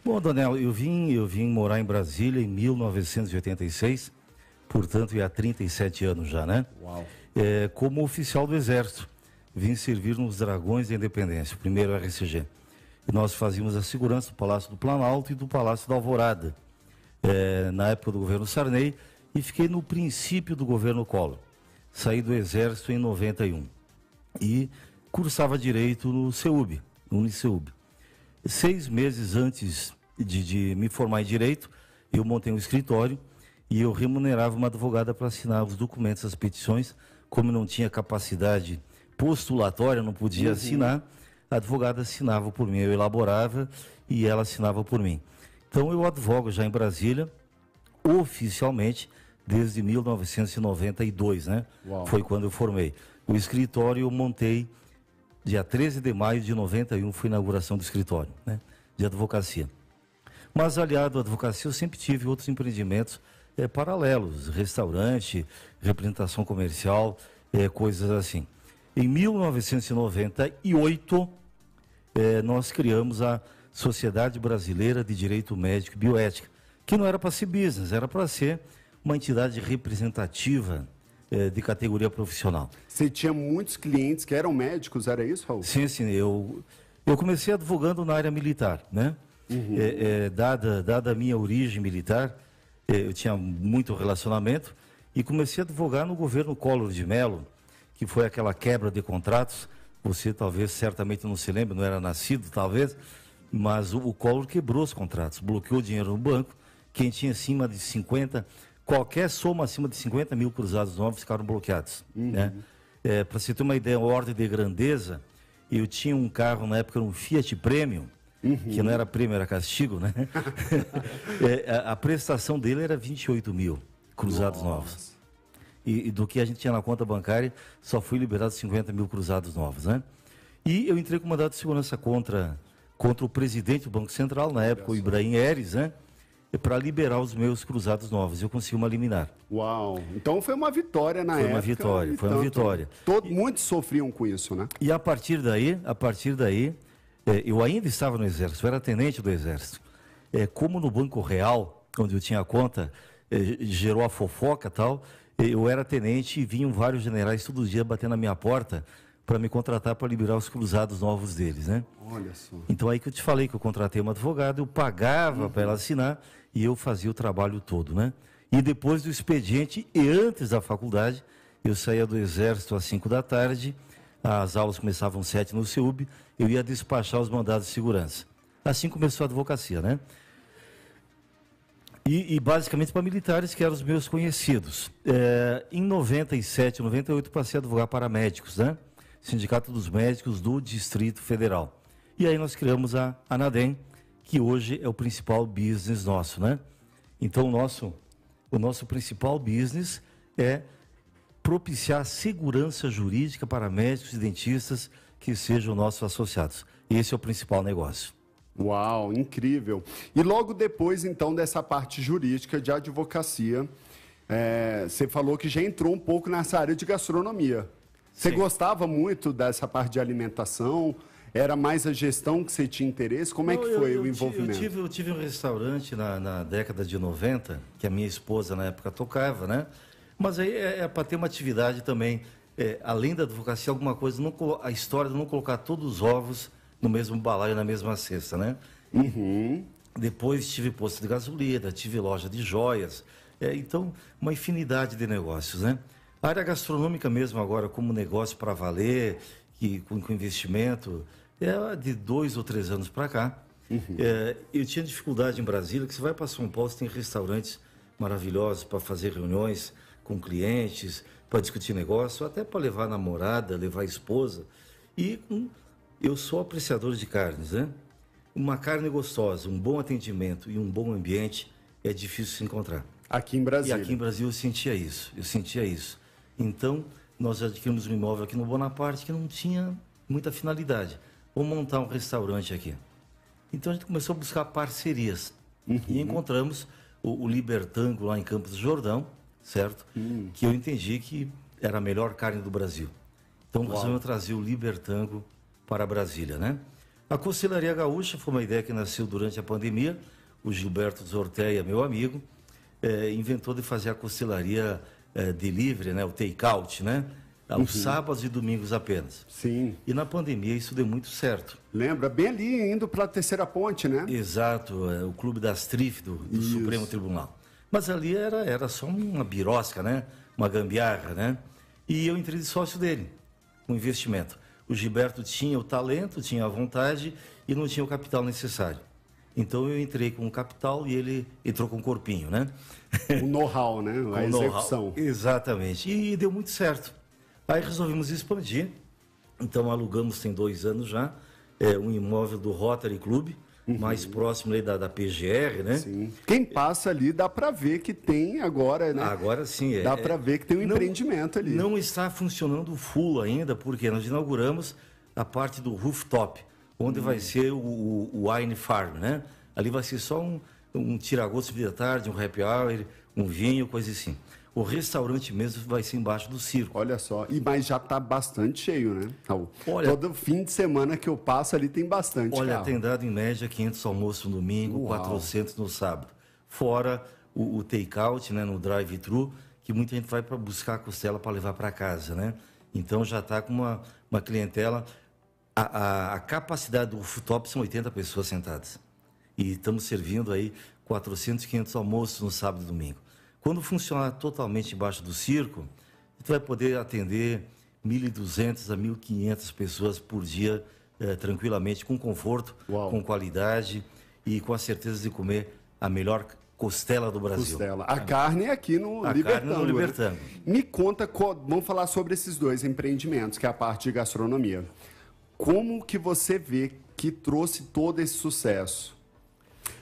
Bom, Daniel, eu vim, eu vim morar em Brasília em 1986, portanto, há 37 anos já, né? Uau. É, como oficial do Exército vim servir nos Dragões da Independência, primeiro RCG. E nós fazíamos a segurança do Palácio do Planalto e do Palácio da Alvorada, é, na época do governo Sarney, e fiquei no princípio do governo Collor. Saí do Exército em 91 e cursava Direito no CEUB, no Uniceub. Seis meses antes de, de me formar em Direito, eu montei um escritório e eu remunerava uma advogada para assinar os documentos, as petições, como não tinha capacidade postulatória, não podia uhum. assinar, a advogada assinava por mim, eu elaborava e ela assinava por mim. Então eu advogo já em Brasília, oficialmente, desde 1992, né? Uau. Foi quando eu formei. O escritório eu montei dia 13 de maio de 91, foi a inauguração do escritório, né? De advocacia. Mas aliado à advocacia, eu sempre tive outros empreendimentos é, paralelos, restaurante, representação comercial, é, coisas assim. Em 1998, eh, nós criamos a Sociedade Brasileira de Direito Médico e Bioética, que não era para ser business, era para ser uma entidade representativa eh, de categoria profissional. Você tinha muitos clientes que eram médicos, era isso, Raul? Sim, sim. Eu, eu comecei advogando na área militar, né? Uhum. É, é, dada, dada a minha origem militar, é, eu tinha muito relacionamento e comecei a advogar no governo Collor de Mello, que foi aquela quebra de contratos. Você talvez, certamente não se lembra, não era nascido talvez, mas o, o Collor quebrou os contratos, bloqueou o dinheiro no banco. Quem tinha acima de 50, qualquer soma acima de 50 mil cruzados novos ficaram bloqueados. Uhum. Né? É, Para você ter uma ideia, uma ordem de grandeza, eu tinha um carro na época, um Fiat Premium, uhum. que não era prêmio, era castigo, né? é, a, a, prestação dele era 28 mil cruzados Nossa. novos e, e, do que a gente tinha na conta bancária, só fui liberado 50 mil cruzados novos, né? E eu entrei com mandado de segurança contra, contra o presidente do Banco Central, na época, o Ibrahim Eres, né? para liberar os meus cruzados novos. Eu consegui uma liminar. Uau! Então foi uma vitória na foi época. Foi uma vitória, foi uma vitória. Todo, e, muitos sofriam com isso, né? E a partir daí, a partir daí, é, eu ainda estava no Exército, eu era tenente do Exército. é, como no Banco Real, onde eu tinha conta, é, gerou a fofoca tal, eu era tenente e vinham vários generais todo dia batendo na minha porta para me contratar para liberar os cruzados novos deles, né? Olha só. Então aí que eu te falei que eu contratei uma advogada, eu pagava uhum. para ela assinar e eu fazia o trabalho todo, né? E depois do expediente e antes da faculdade, eu saía do exército às 5 da tarde, as aulas começavam às 7 no CEUB, eu ia despachar os mandados de segurança. Assim começou a advocacia, né? E, e basicamente para militares que eram os meus conhecidos. É, em 97, 98, passei a advogar para médicos, né? Sindicato dos Médicos do Distrito Federal. E aí nós criamos a Anadem, que hoje é o principal business nosso, né? Então o nosso, o nosso principal business é propiciar segurança jurídica para médicos e dentistas que sejam nossos associados. Esse é o principal negócio. Uau, incrível. E logo depois, então, dessa parte jurídica de advocacia, é, você falou que já entrou um pouco nessa área de gastronomia. Você Sim. gostava muito dessa parte de alimentação? Era mais a gestão que você tinha interesse? Como é Não, é que foi eu, eu o envolvimento? Eu tive, eu tive um restaurante na, na, década de 90, que a minha esposa na época tocava, né? Mas aí é, é para ter uma atividade também, é, além da advocacia, alguma coisa, não, a história de não colocar todos os ovos no mesmo balaio, na mesma cesta, né? Uhum. Depois tive posto de gasolina, tive loja de joias. É, então, uma infinidade de negócios, né? A área gastronômica mesmo agora, como negócio para valer, que, com, com, investimento, é de dois ou três anos para cá. Uhum. É, eu tinha dificuldade em Brasília, que você vai para São Paulo, você tem restaurantes maravilhosos para fazer reuniões com clientes, para discutir negócio, até para levar namorada, levar esposa. E com eu sou apreciador de carnes, né? Uma carne gostosa, um bom atendimento e um bom ambiente é difícil se encontrar. Aqui em Brasília. E aqui em Brasil eu sentia isso, eu sentia isso. Então, nós adquirimos um imóvel aqui no Bonaparte que não tinha muita finalidade. Vamos montar um restaurante aqui. Então a gente começou a buscar parcerias. Uhum. E encontramos o, o Libertango lá em Campos do Jordão, certo? Uhum. Que eu entendi que era a melhor carne do Brasil. Então resolvemos trazer o Libertango para Brasília, né? A Costelaria Gaúcha foi uma ideia que nasceu durante a pandemia. O Gilberto Zorteia, meu amigo, é, inventou de fazer a costelaria é, delivery, né? O take-out, né? Aos uhum. sábados e domingos apenas. Sim. E na pandemia isso deu muito certo. Lembra? Bem ali, indo para a terceira ponte, né? Exato, é, o Clube das TRIF do, do Supremo Tribunal. Mas ali era, era só uma birosca, né? Uma gambiarra, né? E eu entrei de sócio dele, com um investimento. O Gilberto tinha o talento, tinha a vontade e não tinha o capital necessário. Então eu entrei com o capital e ele entrou com o corpinho, né? O know-how, né? A execução. Exatamente. E deu muito certo. Aí resolvemos expandir. Então alugamos, tem dois anos já, é, um imóvel do Rotary Club, uhum. mais próximo ali da, da PGR, né? Sim. Quem passa ali dá para ver que tem agora, né? Agora sim. É, dá para ver que tem um não, empreendimento ali. Não está funcionando full ainda, porque nós inauguramos a parte do rooftop, onde vai ser o, o, Wine Farm, né? Ali vai ser só um, um tiragosto de tarde, um happy hour, um vinho, coisa assim. O restaurante mesmo vai ser embaixo do circo. Olha só, e mas já está bastante cheio, né? Olha, Todo fim de semana que eu passo ali tem bastante Olha, carro. tem dado em média 500 almoços no domingo, Uau. 400 no sábado. Fora o, o take-out, né, no drive-thru, que muita gente vai para buscar a costela para levar para casa, né? Então já está com uma, uma clientela. A, a, a capacidade do rooftop são 80 pessoas sentadas. E estamos servindo aí 400, 500 almoços no sábado e domingo. Quando funcionar totalmente embaixo do circo, você vai poder atender 1.200 a 1.500 pessoas por dia eh, tranquilamente, com conforto, Uau. com qualidade e com a certeza de comer a melhor costela do Brasil. Costela. A carne é aqui no a Libertango. Carne no Libertango. Me conta, vamos falar sobre esses dois empreendimentos, que é a parte de gastronomia. Como que você vê que trouxe todo esse sucesso?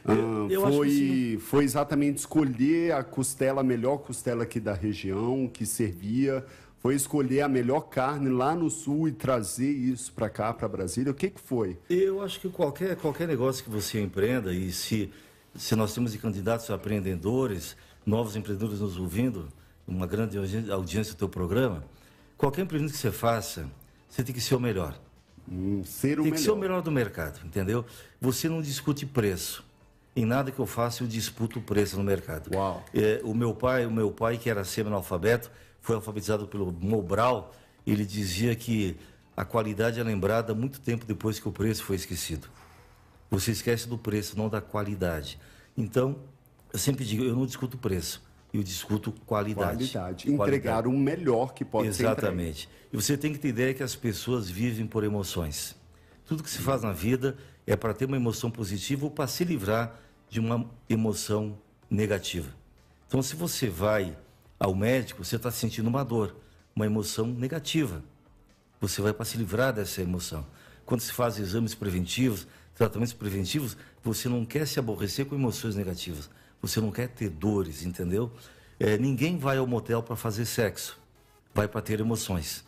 Ah, eu foi, foi exatamente escolher a costela, a melhor costela aqui da região, que servia. Foi escolher a melhor carne lá no sul e trazer isso para cá, para Brasília. O que, que foi? Eu acho que qualquer, qualquer negócio que você empreenda, e se, se nós temos candidatos a empreendedores, novos empreendedores nos ouvindo, uma grande audiência do teu programa, qualquer empreendimento que você faça, você tem que ser o melhor. Hum, ser o tem melhor. que ser o melhor do mercado, entendeu? Você não discute preço. Em nada que eu faça eu disputo o preço no mercado. Uau. É, o meu pai, o meu pai que era semi-analfabeto, foi alfabetizado pelo Mobral, ele dizia que a qualidade é lembrada muito tempo depois que o preço foi esquecido. Você esquece do preço, não da qualidade. Então, eu sempre digo, eu não discuto preço, eu discuto qualidade. Qualidade. Entregar o melhor que pode ser entregue. Exatamente. E você tem que ter ideia que as pessoas vivem por emoções. Tudo que se faz na vida é para ter uma emoção positiva ou para se livrar de uma emoção negativa. Então, se você vai ao médico, você está sentindo uma dor, uma emoção negativa. Você vai para se livrar dessa emoção. Quando se faz exames preventivos, tratamentos preventivos, você não quer se aborrecer com emoções negativas. Você não quer ter dores, entendeu? É, ninguém vai ao motel para fazer sexo. Vai para ter emoções.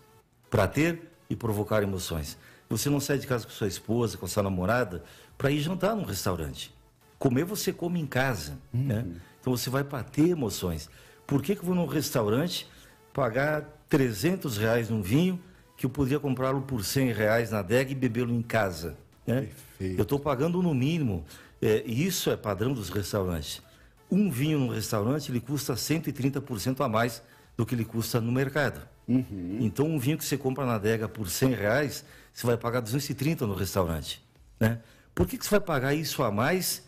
Para ter e provocar emoções. Você não sai de casa com sua esposa, com sua namorada, para ir jantar num restaurante. Comer você come em casa. Uhum. Né? Então você vai para ter emoções. Por que, que eu vou num restaurante pagar 300 reais num vinho que eu poderia comprá-lo por 100 reais na adega e bebê-lo em casa? Né? Eu estou pagando no mínimo. É, isso é padrão dos restaurantes. Um vinho num restaurante ele custa 130% a mais do que ele custa no mercado. Uhum. Então, um vinho que você compra na adega por 100 reais, você vai pagar 230 no restaurante. Né? Por que, que você vai pagar isso a mais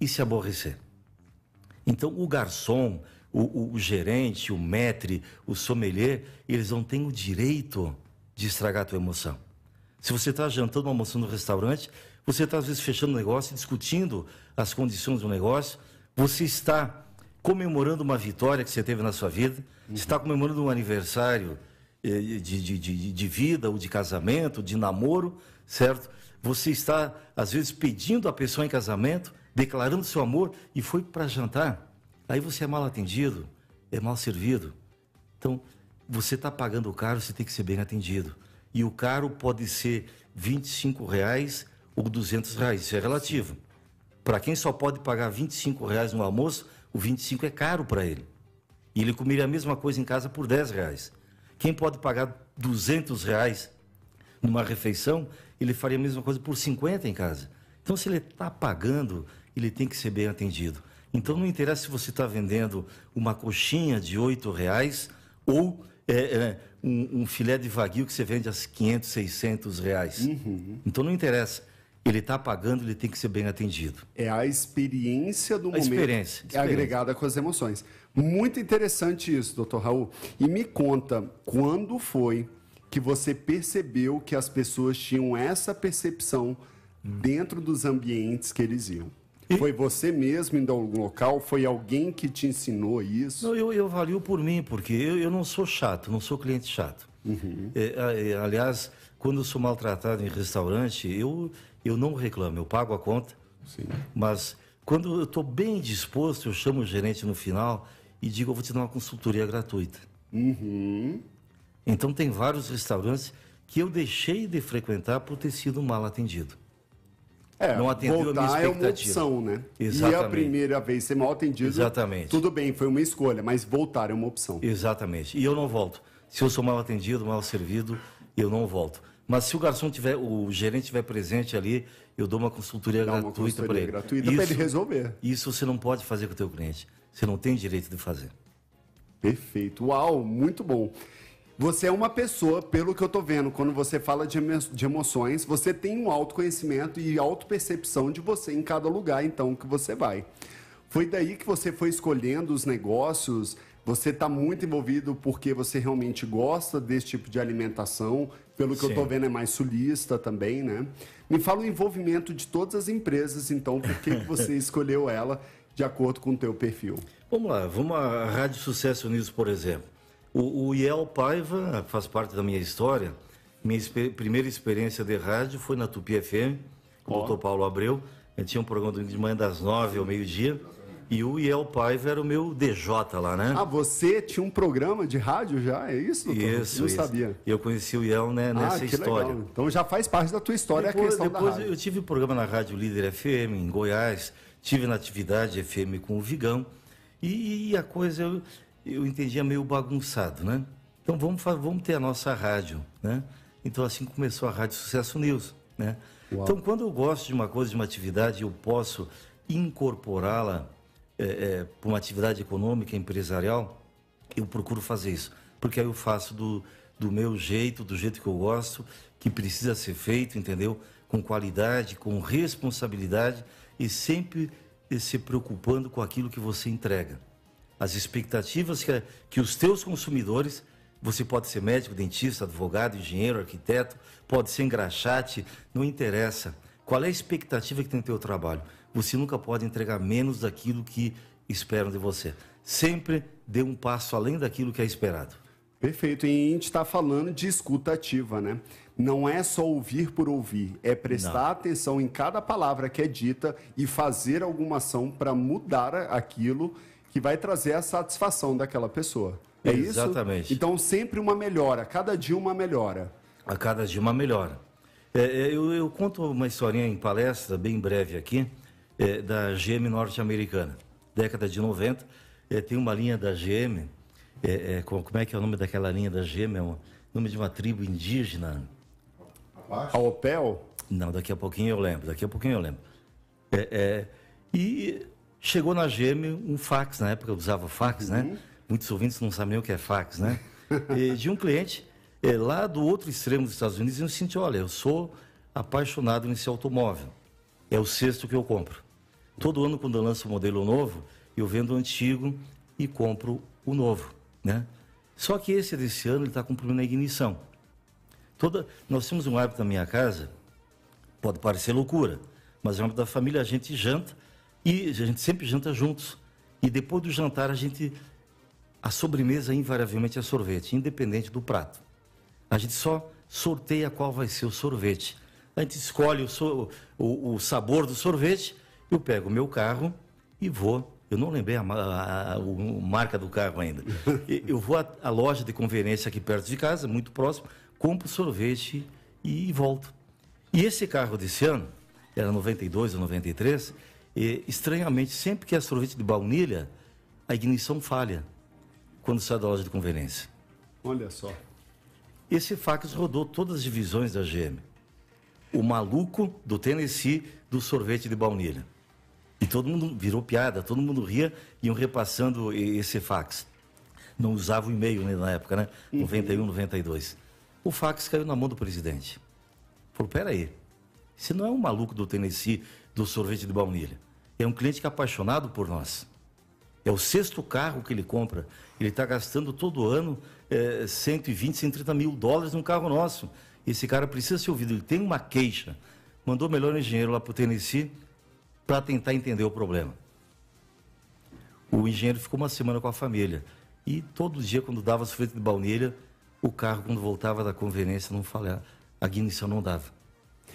e se aborrecer? Então, o garçom, o, o, o gerente, o maître, o sommelier, eles não têm o direito de estragar a tua emoção. Se você está jantando uma almoçando no restaurante, você está às vezes fechando o negócio, discutindo as condições do negócio, você está comemorando uma vitória que você teve na sua vida, uhum. você está comemorando um aniversário eh, de, de, de, de vida, ou de casamento, de namoro, certo? Você está, às vezes, pedindo a pessoa em casamento, declarando seu amor e foi para jantar. Aí você é mal atendido, é mal servido. Então, você está pagando caro, você tem que ser bem atendido. E o caro pode ser 25 reais ou 200 reais, isso é relativo. Para quem só pode pagar 25 reais no almoço, o 25 é caro para ele. E ele comeria a mesma coisa em casa por 10 reais. Quem pode pagar 200 reais numa refeição, ele faria a mesma coisa por 50 em casa. Então, se ele está pagando, ele tem que ser bem atendido. Então, não interessa se você está vendendo uma coxinha de 8 reais ou é, é, um, um, filé de vaguio que você vende a 500, 600 reais. Uhum. Então, não interessa. Ele está pagando, ele tem que ser bem atendido. É a experiência do a momento experiência, experiência. agregada com as emoções. Muito interessante isso, doutor Raul. E me conta, quando foi que você percebeu que as pessoas tinham essa percepção dentro dos ambientes que eles iam? E... Foi você mesmo indo a algum local? Foi alguém que te ensinou isso? Não, eu, eu avalio por mim, porque eu, eu não sou chato, não sou cliente chato. Uhum. É, é, aliás, quando eu sou maltratado em restaurante, eu eu não reclamo, eu pago a conta. Sim. Mas quando eu estou bem disposto, eu chamo o gerente no final e digo, eu vou te dar uma consultoria gratuita. Uhum. Então tem vários restaurantes que eu deixei de frequentar por ter sido mal atendido. É, não atendeu voltar a minha expectativa. é uma opção, né? Exatamente. E a primeira vez ser mal atendido, Exatamente. tudo bem, foi uma escolha, mas voltar é uma opção. Exatamente. E eu não volto. Se eu sou mal atendido, mal servido, eu não volto. Mas se o garçom tiver, o gerente tiver presente ali, eu dou uma consultoria Dá gratuita para ele. gratuita para ele resolver. Isso você não pode fazer com o teu cliente. Você não tem direito de fazer. Perfeito. Uau, muito bom. Você é uma pessoa, pelo que eu estou vendo, quando você fala de, de emoções, você tem um autoconhecimento e autopercepção de você em cada lugar, então, que você vai. Foi daí que você foi escolhendo os negócios, você está muito envolvido porque você realmente gosta desse tipo de alimentação. Pelo que Sim. eu estou vendo, é mais sulista também, né? Me fala o envolvimento de todas as empresas, então, por que você escolheu ela de acordo com o teu perfil? Vamos lá, vamos à Rádio Sucesso News, por exemplo. O, o Iel Paiva faz parte da minha história. Minha primeira experiência de rádio foi na Tupi FM, com oh. o doutor Paulo Abreu. Eu tinha um programa de manhã das nove ao meio-dia. E o Iel Paiva era o meu DJ lá, né? Ah, você tinha um programa de rádio já? É isso? Doutor? Isso, Não isso. sabia. Eu conheci o Iel né, nessa ah, história. Legal. Então já faz parte da tua história depois, a questão depois da rádio. eu tive um programa na Rádio Líder FM, em Goiás. Tive na atividade FM com o Vigão. E, e a coisa eu, eu entendia meio bagunçado, né? Então vamos, vamos ter a nossa rádio, né? Então assim começou a Rádio Sucesso News, né? Uau. Então quando eu gosto de uma coisa, de uma atividade, eu posso incorporá-la é, para uma atividade econômica, empresarial, eu procuro fazer isso. Porque aí eu faço do, do meu jeito, do jeito que eu gosto, que precisa ser feito, entendeu? Com qualidade, com responsabilidade e sempre se preocupando com aquilo que você entrega. As expectativas que, que os teus consumidores, você pode ser médico, dentista, advogado, engenheiro, arquiteto, pode ser engraxate, não interessa. Qual é a expectativa que tem no teu trabalho? Você nunca pode entregar menos daquilo que esperam de você. Sempre dê um passo além daquilo que é esperado. Perfeito. E a gente está falando de escuta ativa, né? Não é só ouvir por ouvir, é prestar Não. atenção em cada palavra que é dita e fazer alguma ação para mudar aquilo que vai trazer a satisfação daquela pessoa. É Exatamente. isso? Exatamente. Então, sempre uma melhora, cada dia uma melhora. A cada dia uma melhora. É, é, eu, eu, conto uma historinha em palestra, bem breve aqui, é, da GM norte-americana. Década de 90, é, tem uma linha da GM é, é, como é que é o nome daquela linha da gema? É o nome de uma tribo indígena. A Opel? Não, daqui a pouquinho eu lembro. Daqui a pouquinho eu lembro. É, é e chegou na GM um fax, na época eu usava fax, né? uhum. né? Muitos ouvintes não sabem nem o que é fax, né? e, de um cliente é, lá do outro extremo dos Estados Unidos, e eu senti, olha, eu sou apaixonado nesse automóvel. É o sexto que eu compro. Todo ano, quando eu lanço um modelo novo, eu vendo o antigo e compro o novo. Né? Só que esse desse ano está com problema na ignição. Toda, nós temos um hábito na minha casa, pode parecer loucura, mas é um hábito da família, a gente janta e a gente sempre janta juntos. E depois do jantar a gente a sobremesa invariavelmente é sorvete, independente do prato. A gente só sorteia qual vai ser o sorvete. A gente escolhe o, so, o, o sabor do sorvete, eu pego o meu carro e vou eu não lembrei a, a, a, a marca do carro ainda. Eu vou à, loja de conveniência aqui perto de casa, muito próximo, compro sorvete e, e volto. E esse carro desse ano, era 92 ou 93, e, estranhamente, sempre que é sorvete de baunilha, a ignição falha quando sai da loja de conveniência. Olha só. Esse fax rodou todas as divisões da GM. O maluco do Tennessee do sorvete de baunilha. E todo mundo virou piada, todo mundo ria, iam repassando esse fax. Não usava o e-mail né, na época, né? Uhum. 91, 92. O fax caiu na mão do presidente. Falou, peraí, você não é um maluco do Tennessee do sorvete de baunilha. É um cliente que é apaixonado por nós. É o sexto carro que ele compra. Ele está gastando todo ano é, 120, 130 mil dólares num carro nosso. Esse cara precisa ser ouvido. Ele tem uma queixa. Mandou o melhor engenheiro lá para o Tennessee para tentar entender o problema. O engenheiro ficou uma semana com a família. E todo dia, quando dava sorvete de baunilha, o carro, quando voltava da conveniência, não falava. A ignição não dava.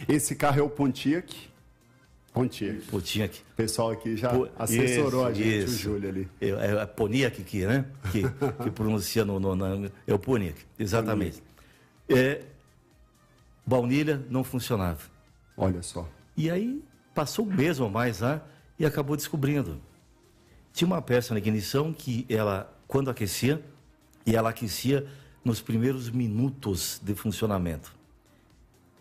Esse carro é o Pontiac? Pontiac. Pontiac. O pessoal aqui já po... assessorou isso, a gente, isso. o Júlio ali. É, é a Pontiac aqui, né? Que, que pronuncia no, no, na, É o Pontiac, exatamente. É, baunilha não funcionava. Olha só. E aí passou um mês ou mais lá e acabou descobrindo. Tinha uma peça na ignição que ela, quando aquecia, e ela aquecia nos primeiros minutos de funcionamento.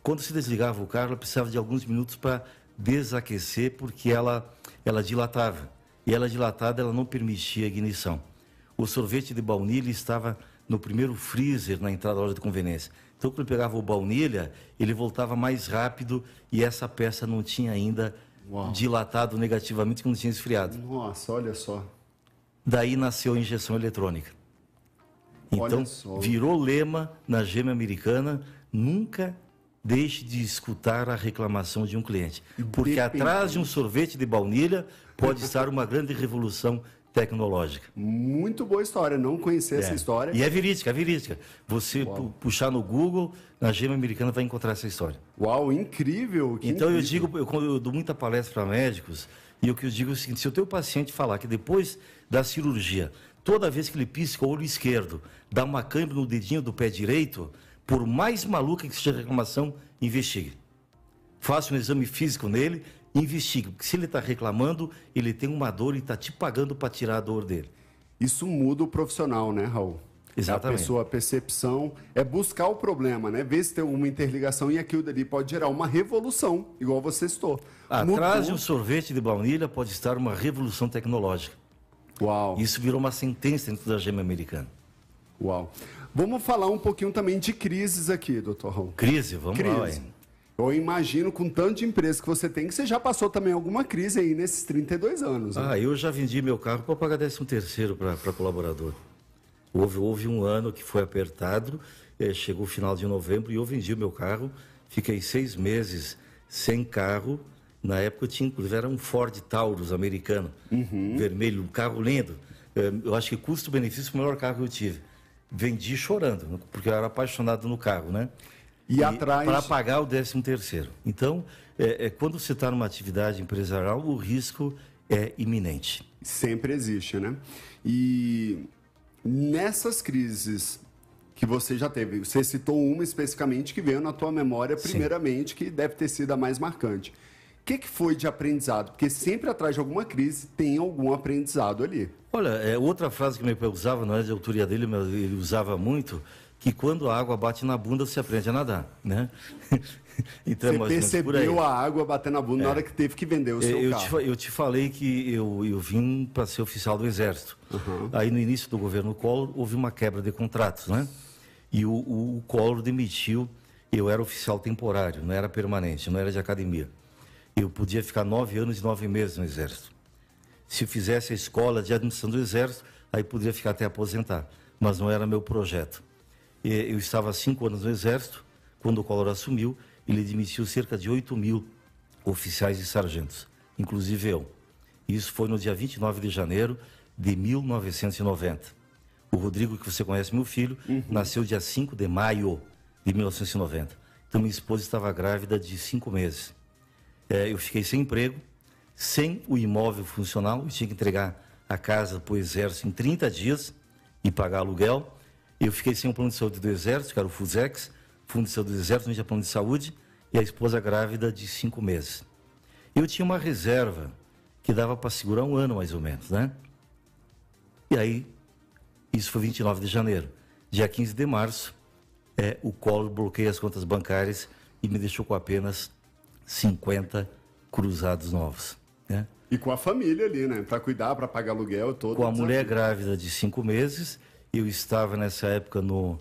Quando se desligava o carro, ela precisava de alguns minutos para desaquecer, porque ela, ela dilatava. E ela dilatada, ela não permitia a ignição. O sorvete de baunilha estava no primeiro freezer na entrada da loja de conveniência. Então, quando pegava o baunilha, ele voltava mais rápido e essa peça não tinha ainda Uau. dilatado negativamente, que não tinha esfriado. Nossa, olha só. Daí nasceu a injeção eletrônica. Então, virou lema na gema americana, nunca deixe de escutar a reclamação de um cliente. Porque atrás de um sorvete de baunilha pode estar uma grande revolução tecnológica. Muito boa história, não conhecer é. essa história. E é verídica, é verídica. Você puxar no Google, na gema americana vai encontrar essa história. Uau, incrível! então incrível. eu digo, eu, eu dou muita palestra para médicos, e o que eu digo é o seguinte, se o teu paciente falar que depois da cirurgia, toda vez que ele pisca o olho esquerdo, dá uma câimbra no dedinho do pé direito, por mais maluca que seja a reclamação, investigue. Faça um exame físico nele investigue. Porque se ele está reclamando, ele tem uma dor e está te pagando para tirar a dor dele. Isso muda o profissional, né, Raul? Exatamente. A pessoa, a percepção é buscar o problema, né? Ver se tem alguma interligação e aquilo dali pode gerar uma revolução, igual você citou. Atrás Mudou... de um sorvete de baunilha pode estar uma revolução tecnológica. Uau. Isso virou uma sentença dentro da gema americana. Uau. Vamos falar um pouquinho também de crises aqui, doutor Raul. Crise, vamos Crise. lá. Hein? Eu imagino, com tanto de empresa que você tem, que você já passou também alguma crise aí nesses 32 anos. Né? Ah, eu já vendi meu carro para pagar 13 terceiro para colaborador. Houve, houve um ano que foi apertado, eh, chegou o final de novembro e eu vendi o meu carro. Fiquei seis meses sem carro. Na época eu tinha, inclusive, era um Ford Taurus americano, uhum. vermelho, um carro lindo. Eh, eu acho que custo-benefício foi o melhor carro que eu tive. Vendi chorando, porque eu era apaixonado no carro, né? E, e atrás. Para pagar o 13 terceiro. Então, é, é quando você está numa atividade empresarial, o risco é iminente. Sempre existe, né? E nessas crises que você já teve, você citou uma especificamente que veio na tua memória, primeiramente, Sim. que deve ter sido a mais marcante. O que, que foi de aprendizado? Porque sempre atrás de alguma crise tem algum aprendizado ali. Olha, é, outra frase que meu pai usava, não é de autoria dele, mas ele usava muito, que quando a água bate na bunda, você aprende a nadar, né? então, você percebeu a água bater na bunda é. na hora que teve que vender o seu eu carro. Te, eu te falei que eu, eu vim para ser oficial do Exército. Uhum. Aí, no início do governo Collor, houve uma quebra de contratos, né? E o, o, o Collor demitiu, eu era oficial temporário, não era permanente, não era de academia. Eu podia ficar nove anos e nove meses no Exército. Se fizesse a escola de administração do Exército, aí poderia ficar até aposentar. Mas não era meu projeto. Eu estava há cinco anos no Exército, quando o Collor assumiu, ele demitiu cerca de 8 mil oficiais e sargentos, inclusive eu. Isso foi no dia 29 de janeiro de 1990. O Rodrigo, que você conhece, meu filho, uhum. nasceu dia 5 de maio de 1990. Então, minha esposa estava grávida de cinco meses. É, eu fiquei sem emprego, sem o imóvel funcional, eu tinha que entregar a casa para o Exército em 30 dias e pagar aluguel. Eu fiquei sem o plano de saúde do Exército, que era o FUSEX, Fundo de Saúde do Exército, não tinha plano de saúde, e a esposa grávida de cinco meses. Eu tinha uma reserva que dava para segurar um ano, mais ou menos, né? E aí, isso foi 29 de janeiro. Dia 15 de março, é, o Collor bloqueia as contas bancárias e me deixou com apenas 50 cruzados novos. Né? E com a família ali, né? Para cuidar, para pagar aluguel todo. Com a mulher grávida de cinco meses eu estava nessa época no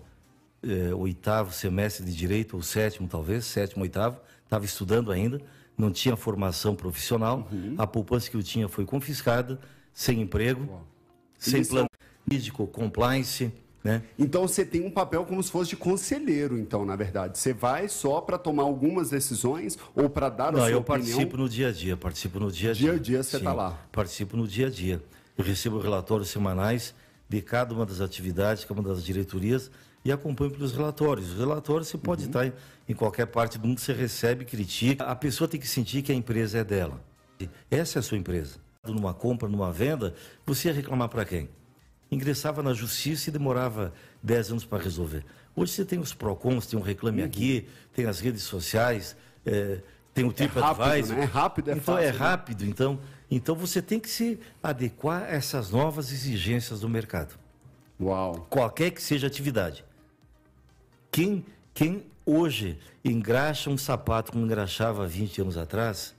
eh, oitavo semestre de direito, ou sétimo talvez, sétimo, oitavo, estava estudando ainda, não tinha formação profissional, uhum. a poupança que eu tinha foi confiscada, sem emprego, sem Isso... plano jurídico, compliance. Né? Então você tem um papel como se fosse de conselheiro, então, na verdade. Você vai só para tomar algumas decisões ou para dar Não, a sua eu opinião? participo no dia a dia, participo no dia a dia. Dia a dia você está lá. Participo no dia a dia. Eu recebo relatórios semanais de cada uma das atividades, cada uma das diretorias e acompanho pelos relatórios. Os relatórios você pode uhum. estar em, em qualquer parte do mundo, você recebe, critica. A pessoa tem que sentir que a empresa é dela. Essa é a sua empresa. Numa compra, numa venda, você ia reclamar para quem? Ingressava na justiça e demorava 10 anos para resolver. Hoje você tem os PROCONs, tem um Reclame uhum. Aqui, tem as redes sociais, é, tem o TripAdvisor. É rápido, né? é rápido, é então, fácil. É rápido, né? então então você tem que se adequar a essas novas exigências do mercado. Uau. Qualquer que seja a atividade. Quem, quem hoje engraxa um sapato como engraxava 20 anos atrás,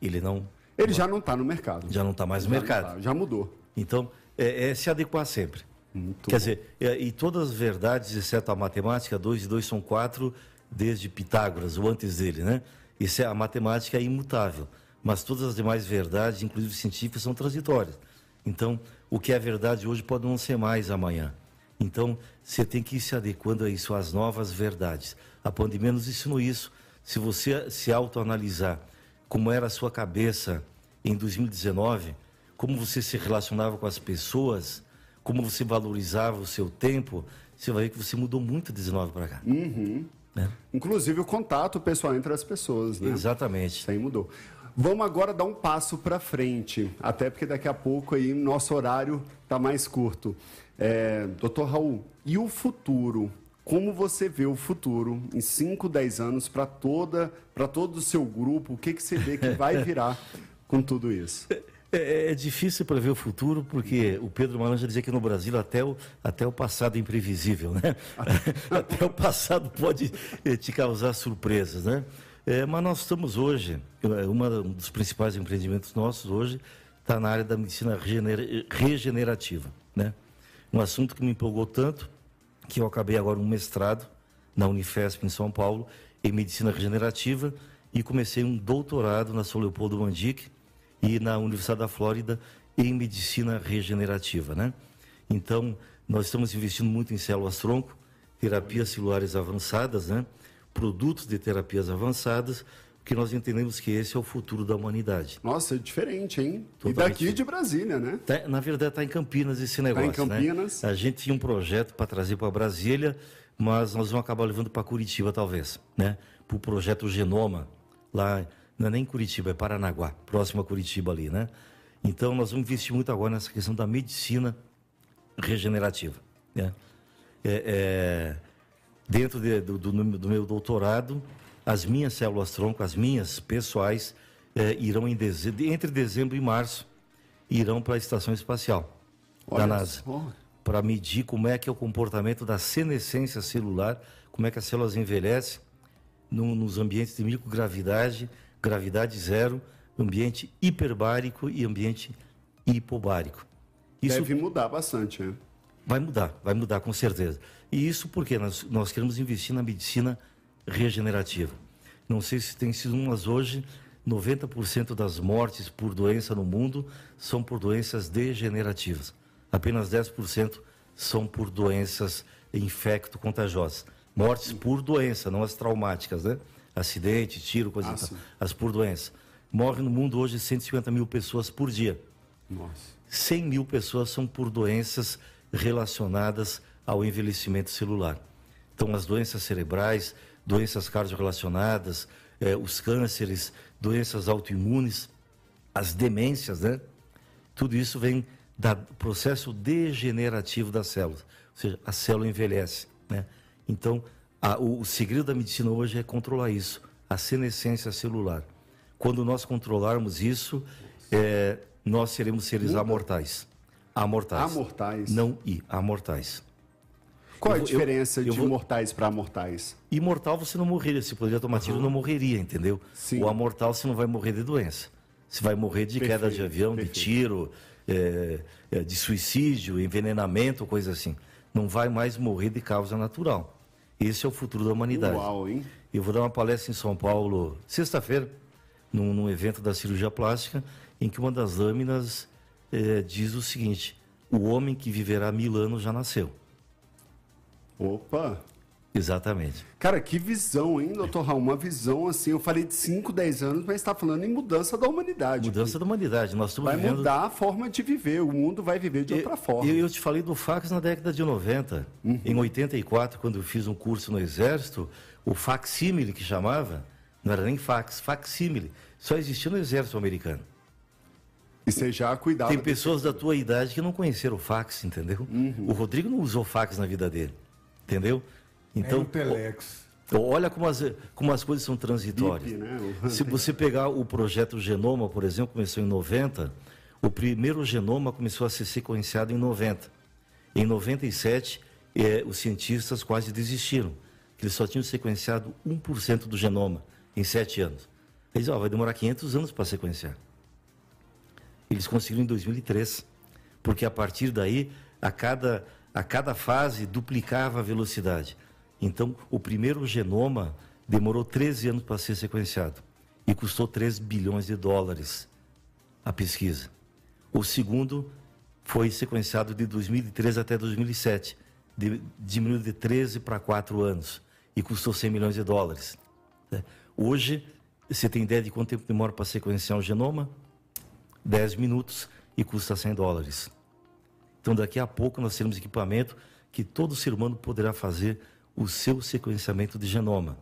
ele não. Ele já não está no mercado. Já não está mais no já mercado. Tá, já mudou. Então, é, é, se adequar sempre. Muito Quer bom. dizer, é, e todas as verdades, exceto a matemática, 2 e 2 são 4, desde Pitágoras, ou antes dele, né? Isso é, a matemática é imutável mas todas as demais verdades, inclusive científicas, são transitórias. Então, o que é verdade hoje pode não ser mais amanhã. Então, você tem que ir se adequando a isso, às novas verdades. A pandemia nos ensinou isso. Se você se autoanalisar como era a sua cabeça em 2019, como você se relacionava com as pessoas, como você valorizava o seu tempo, você vai ver que você mudou muito de 19 para cá. Uhum. Né? Inclusive o contato pessoal entre as pessoas, né? Exatamente. Isso aí mudou. Vamos agora dar um passo para frente, até porque daqui a pouco aí nosso horário está mais curto. É, Doutor Raul, e o futuro? Como você vê o futuro em 5, 10 anos para toda, para todo o seu grupo? O que, que você vê que vai virar com tudo isso? É, é, difícil prever o futuro, porque o Pedro Malanja dizia que no Brasil até o, até o passado é imprevisível, né? até o passado pode eh, te causar surpresas, né? É, mas nós estamos hoje, uma, um dos principais empreendimentos nossos hoje está na área da medicina regenerativa, né? Um assunto que me empolgou tanto que eu acabei agora um mestrado na Unifesp em São Paulo em medicina regenerativa e comecei um doutorado na São Leopoldo Mandic e na Universidade da Flórida em medicina regenerativa, né? Então, nós estamos investindo muito em células-tronco, terapias celulares avançadas, né? Produtos de terapias avançadas, porque nós entendemos que esse é o futuro da humanidade. Nossa, é diferente, hein? Totalmente. E daqui de Brasília, né? Tá, na verdade, está em Campinas esse negócio, tá em né? Campinas. Né? A gente tinha um projeto para trazer para Brasília, mas nós vamos acabar levando para Curitiba, talvez, né? Para o projeto Genoma, lá não é nem Curitiba, é Paranaguá, próximo a Curitiba ali, né? Então nós vamos investir muito agora nessa questão da medicina regenerativa. Né? É, é, dentro de, do, do, do, meu doutorado, as minhas células-tronco, as minhas pessoais, é, irão em dezembro, entre dezembro e março, irão para a estação espacial Olha da NASA. Para medir como é que é o comportamento da senescência celular, como é que as células envelhecem no, nos ambientes de microgravidade, gravidade zero, ambiente hiperbárico e ambiente hipobárico. Isso Deve mudar bastante, né? Vai mudar, vai mudar com certeza. E isso porque nós, nós queremos investir na medicina regenerativa. Não sei se tem sido umas hoje, 90% das mortes por doença no mundo são por doenças degenerativas. Apenas 10% são por doenças infecto-contagiosas. Mortes por doença, não as traumáticas, né? acidente, tiro, coisa ah, assim, as por doença. Morrem no mundo hoje 150 mil pessoas por dia. Nossa. 100 mil pessoas são por doenças relacionadas ao envelhecimento celular. Então, as doenças cerebrais, doenças cardiorrelacionadas, eh, os cânceres, doenças autoimunes, as demências, né? Tudo isso vem do processo degenerativo das células. Ou seja, a célula envelhece, né? Então, a, o, o segredo da medicina hoje é controlar isso, a senescência celular. Quando nós controlarmos isso, é, nós seremos seres amortais. Amortais. Amortais. Não i, amortais. Qual eu, a diferença eu, eu de vou... mortais para amortais? Imortal você não morreria, se poderia tomar tiro, uhum. não morreria, entendeu? Sim. O amortal você não vai morrer de doença. Você vai morrer de perfeito, queda de avião, perfeito. de tiro, é, é, de suicídio, envenenamento, coisa assim. Não vai mais morrer de causa natural. Esse é o futuro da humanidade. Uau, hein? Eu vou dar uma palestra em São Paulo, sexta-feira, num, num, evento da cirurgia plástica, em que uma das lâminas é, diz o seguinte: o homem que viverá mil anos já nasceu. Opa! Exatamente. Cara, que visão, hein, doutor Raul? Uma visão assim, eu falei de 5, 10 anos, mas está falando em mudança da humanidade. Mudança da humanidade. Nós estamos vai vivendo... mudar a forma de viver, o mundo vai viver de eu, outra forma. Eu, eu, te falei do fax na década de 90. Uhum. Em 84, quando eu fiz um curso no Exército, o facsímile que chamava, não era nem fax, facsímile, só existia no Exército americano. E você já cuidava. Tem pessoas da tua idade que não conheceram o fax, entendeu? Uhum. O Rodrigo não usou fax na vida dele, entendeu? Então, é olha como as, como as coisas são transitórias. BIP, né? Se você pegar o projeto Genoma, por exemplo, começou em 90, o primeiro genoma começou a ser sequenciado em 90. Em 97, é, os cientistas quase desistiram, que eles só tinham sequenciado 1% do genoma em sete anos. Eles oh, vai demorar 500 anos para sequenciar. Eles conseguiram em 2003, porque a partir daí, a cada, a cada fase, duplicava a velocidade. Então, o primeiro genoma demorou 13 anos para ser sequenciado e custou 3 bilhões de dólares a pesquisa. O segundo foi sequenciado de 2013 até 2007, de, diminuiu de 13 para 4 anos e custou 100 milhões de dólares. Né? Hoje, você tem ideia de quanto tempo demora para sequenciar um genoma? 10 minutos e custa 100 dólares. Então, daqui a pouco, nós teremos equipamento que todo ser humano poderá fazer o seu sequenciamento de genoma.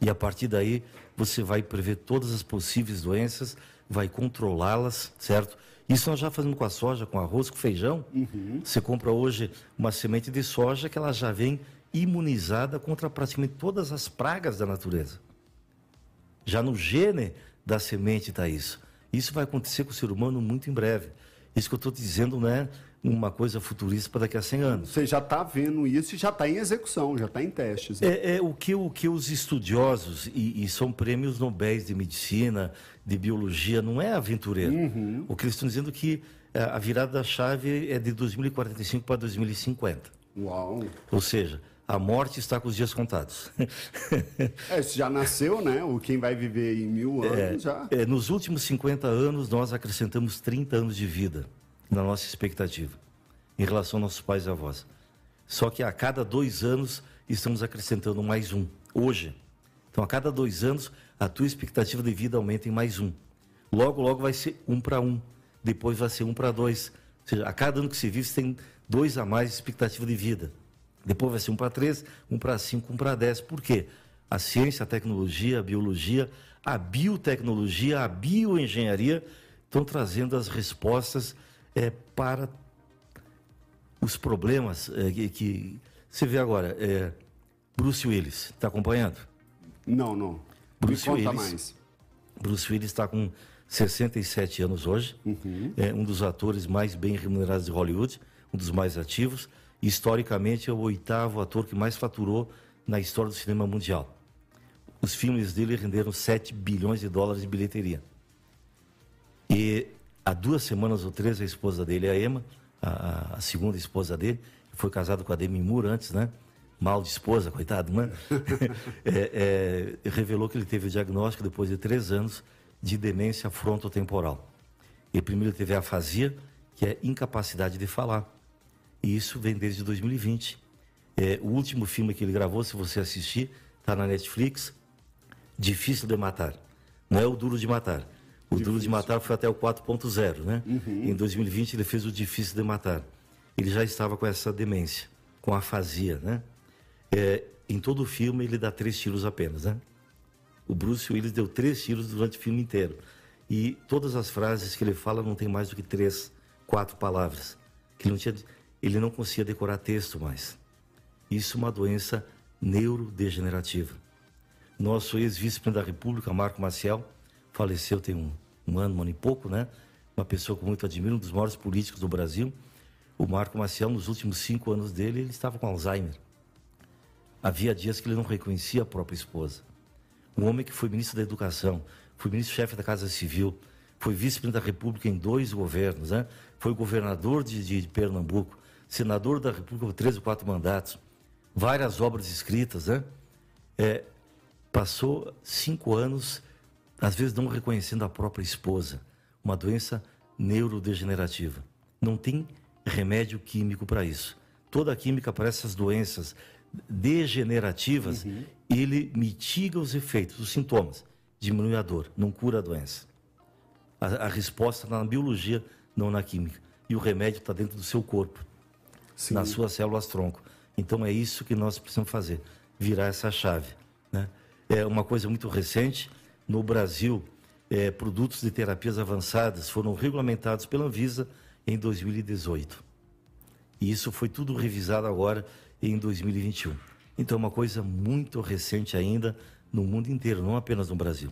E a partir daí, você vai prever todas as possíveis doenças, vai controlá-las, certo? Isso nós já fazemos com a soja, com arroz, com feijão. Uhum. Você compra hoje uma semente de soja que ela já vem imunizada contra praticamente todas as pragas da natureza. Já no gene da semente está isso. Isso vai acontecer com o ser humano muito em breve. Isso que eu estou dizendo não é uma coisa futurista para daqui a 100 anos. Você já está vendo isso e já está em execução, já está em testes. Né? É, é, o, que, o que os estudiosos, e, e, são prêmios Nobéis de medicina, de biologia, não é aventureiro. Uhum. O que eles estão dizendo é que é, a virada da chave é de 2045 para 2050. Uau! Ou seja, a morte está com os dias contados. é, já nasceu, né? O quem vai viver em mil anos é, já. É, nos últimos 50 anos, nós acrescentamos 30 anos de vida na nossa expectativa, em relação aos nossos pais e avós. Só que a cada dois anos estamos acrescentando mais um, hoje. Então, a cada dois anos, a tua expectativa de vida aumenta em mais um. Logo, logo vai ser um para um. Depois vai ser um para dois. Ou seja, a cada ano que se vive, você tem dois a mais de expectativa de vida. Depois vai ser um para três, um para cinco, um para dez. Por quê? A ciência, a tecnologia, a biologia, a biotecnologia, a bioengenharia estão trazendo as respostas é, para os problemas é, que, que, você vê agora. É, Bruce Willis, está acompanhando? Não, não. Bruce Me conta Willis, mais. Bruce Willis está com 67 anos hoje, uhum. é um dos atores mais bem remunerados de Hollywood, um dos mais ativos. Historicamente, é o oitavo ator que mais faturou na história do cinema mundial. Os filmes dele renderam 7 bilhões de dólares de bilheteria. E há duas semanas ou três, a esposa dele, a Emma, a, a segunda esposa dele, que foi casado com a Demi Moore antes, né? Mal de esposa, coitado, né? é, é, revelou que ele teve o diagnóstico depois de três anos de demência frontotemporal. E primeiro teve a afasia, que é incapacidade de falar. E isso vem desde 2020. É, o último filme que ele gravou, se você assistir, está na Netflix, Difícil de Matar. Não é o Duro de Matar o difícil. Duro de Matar foi até o 4.0, né? Uhum. Em 2020 ele fez o Difícil de Matar. Ele já estava com essa demência, com afasia, né? É, em todo o filme ele dá três tiros apenas, né? O Bruce Willis deu três tiros durante o filme inteiro. E todas as frases que ele fala não tem mais do que três, quatro palavras. Que não, tinha, ele não conseguia decorar texto mais. Isso é uma doença neurodegenerativa. Nosso ex-vice-presidente da República, Marco Maciel, faleceu tem um, um ano, um ano e pouco, né? Uma pessoa que muito admiro, um dos maiores políticos do Brasil. O Marco Maciel, nos últimos cinco anos dele, ele estava com Alzheimer. Havia dias que ele não reconhecia a própria esposa. Um homem que foi ministro da Educação, foi ministro-chefe da Casa Civil, foi vice-presidente da República em dois governos, né? Foi governador de, de Pernambuco, senador da República por três ou quatro mandatos, várias obras escritas, né? É, passou cinco anos às vezes não reconhecendo a própria esposa, uma doença neurodegenerativa. Não tem remédio químico para isso. Toda a química para essas doenças degenerativas, uhum. ele mitiga os efeitos, os sintomas, diminui a dor, não cura a doença. A, a resposta está na biologia, não na química. E o remédio está dentro do seu corpo, Sim. nas suas células tronco. Então é isso que nós precisamos fazer, virar essa chave. Né? É uma coisa muito recente, no Brasil, é, produtos de terapias avançadas foram regulamentados pela Anvisa em 2018. E isso foi tudo revisado agora em 2021. Então, é uma coisa muito recente ainda no mundo inteiro, não apenas no Brasil.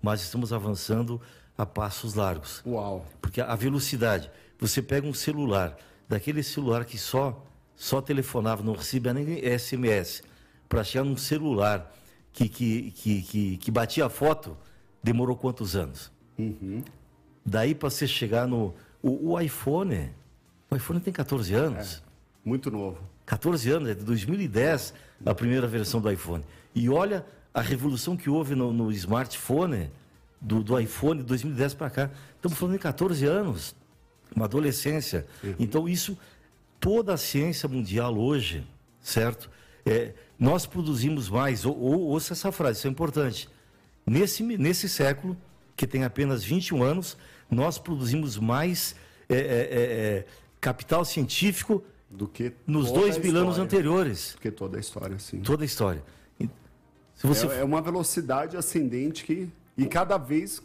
Mas estamos avançando a passos largos. Uau! Porque a velocidade, você pega um celular, daquele celular que só só telefonava, não recebia nem SMS, para chegar num celular que, que, que, que, que batia foto, demorou quantos anos? Uhum. Daí para você chegar no. O, o, iPhone. O iPhone tem 14 anos. É, muito novo. 14 anos, é de 2010 a primeira versão do iPhone. E olha a revolução que houve no, no smartphone, do, do iPhone de 2010 para cá. Estamos falando de 14 anos, uma adolescência. Uhum. Então, isso, toda a ciência mundial hoje, certo? É, nós produzimos mais, ou, ou, ouça essa frase, isso é importante. Nesse, nesse século, que tem apenas 21 anos, nós produzimos mais é, é, é, é capital científico do que nos dois mil anos anteriores. Do que toda a história, sim. Toda a história. Se você... é, é uma velocidade ascendente que e cada vez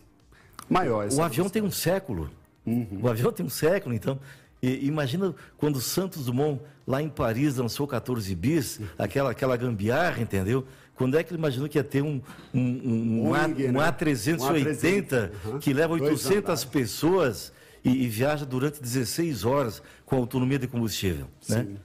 maior. O avião tem um século. Uhum. O avião tem um século, então e, imagina quando o Santos Dumont, lá em Paris, lançou 14 bis, aquela, aquela gambiarra, entendeu? Quando é que ele imaginou que ia ter um, um, um, um, A, um né? A380 Um A380, que leva dois 800 andares. pessoas e, e viaja durante 16 horas com autonomia de combustível? Né? Sim.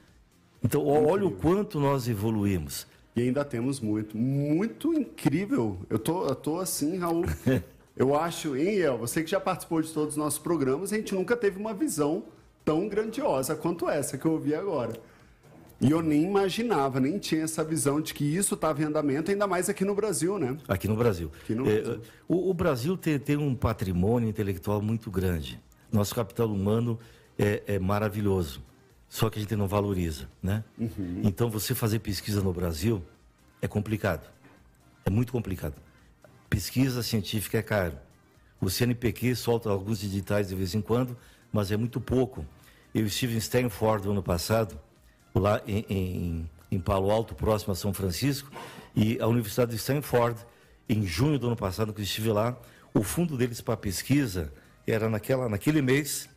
Então, ó- olha o quanto nós evoluímos. E ainda temos muito. Muito incrível. Eu tô, eu tô assim, Raul. Eu acho, hein, El? Você que já participou de todos os nossos programas, a gente nunca teve uma visão tão grandiosa quanto essa que eu ouvi agora. E eu nem imaginava, nem tinha essa visão de que isso estava em andamento, ainda mais aqui no Brasil, né? Aqui no Brasil. Aqui no É, Brasil. o, o Brasil tem, tem um patrimônio intelectual muito grande. Nosso capital humano é, é maravilhoso, só que a gente não valoriza, né? Uhum. Então, você fazer pesquisa no Brasil é complicado. É muito complicado. Pesquisa científica é caro. O CNPq solta alguns editais de vez em quando, mas é muito pouco. Eu estive em Stanford no ano passado, lá em, em, em Palo Alto, próximo a São Francisco, e a Universidade de Stanford, em junho do ano passado, que eu estive lá, o fundo deles para pesquisa era naquela, naquele mês,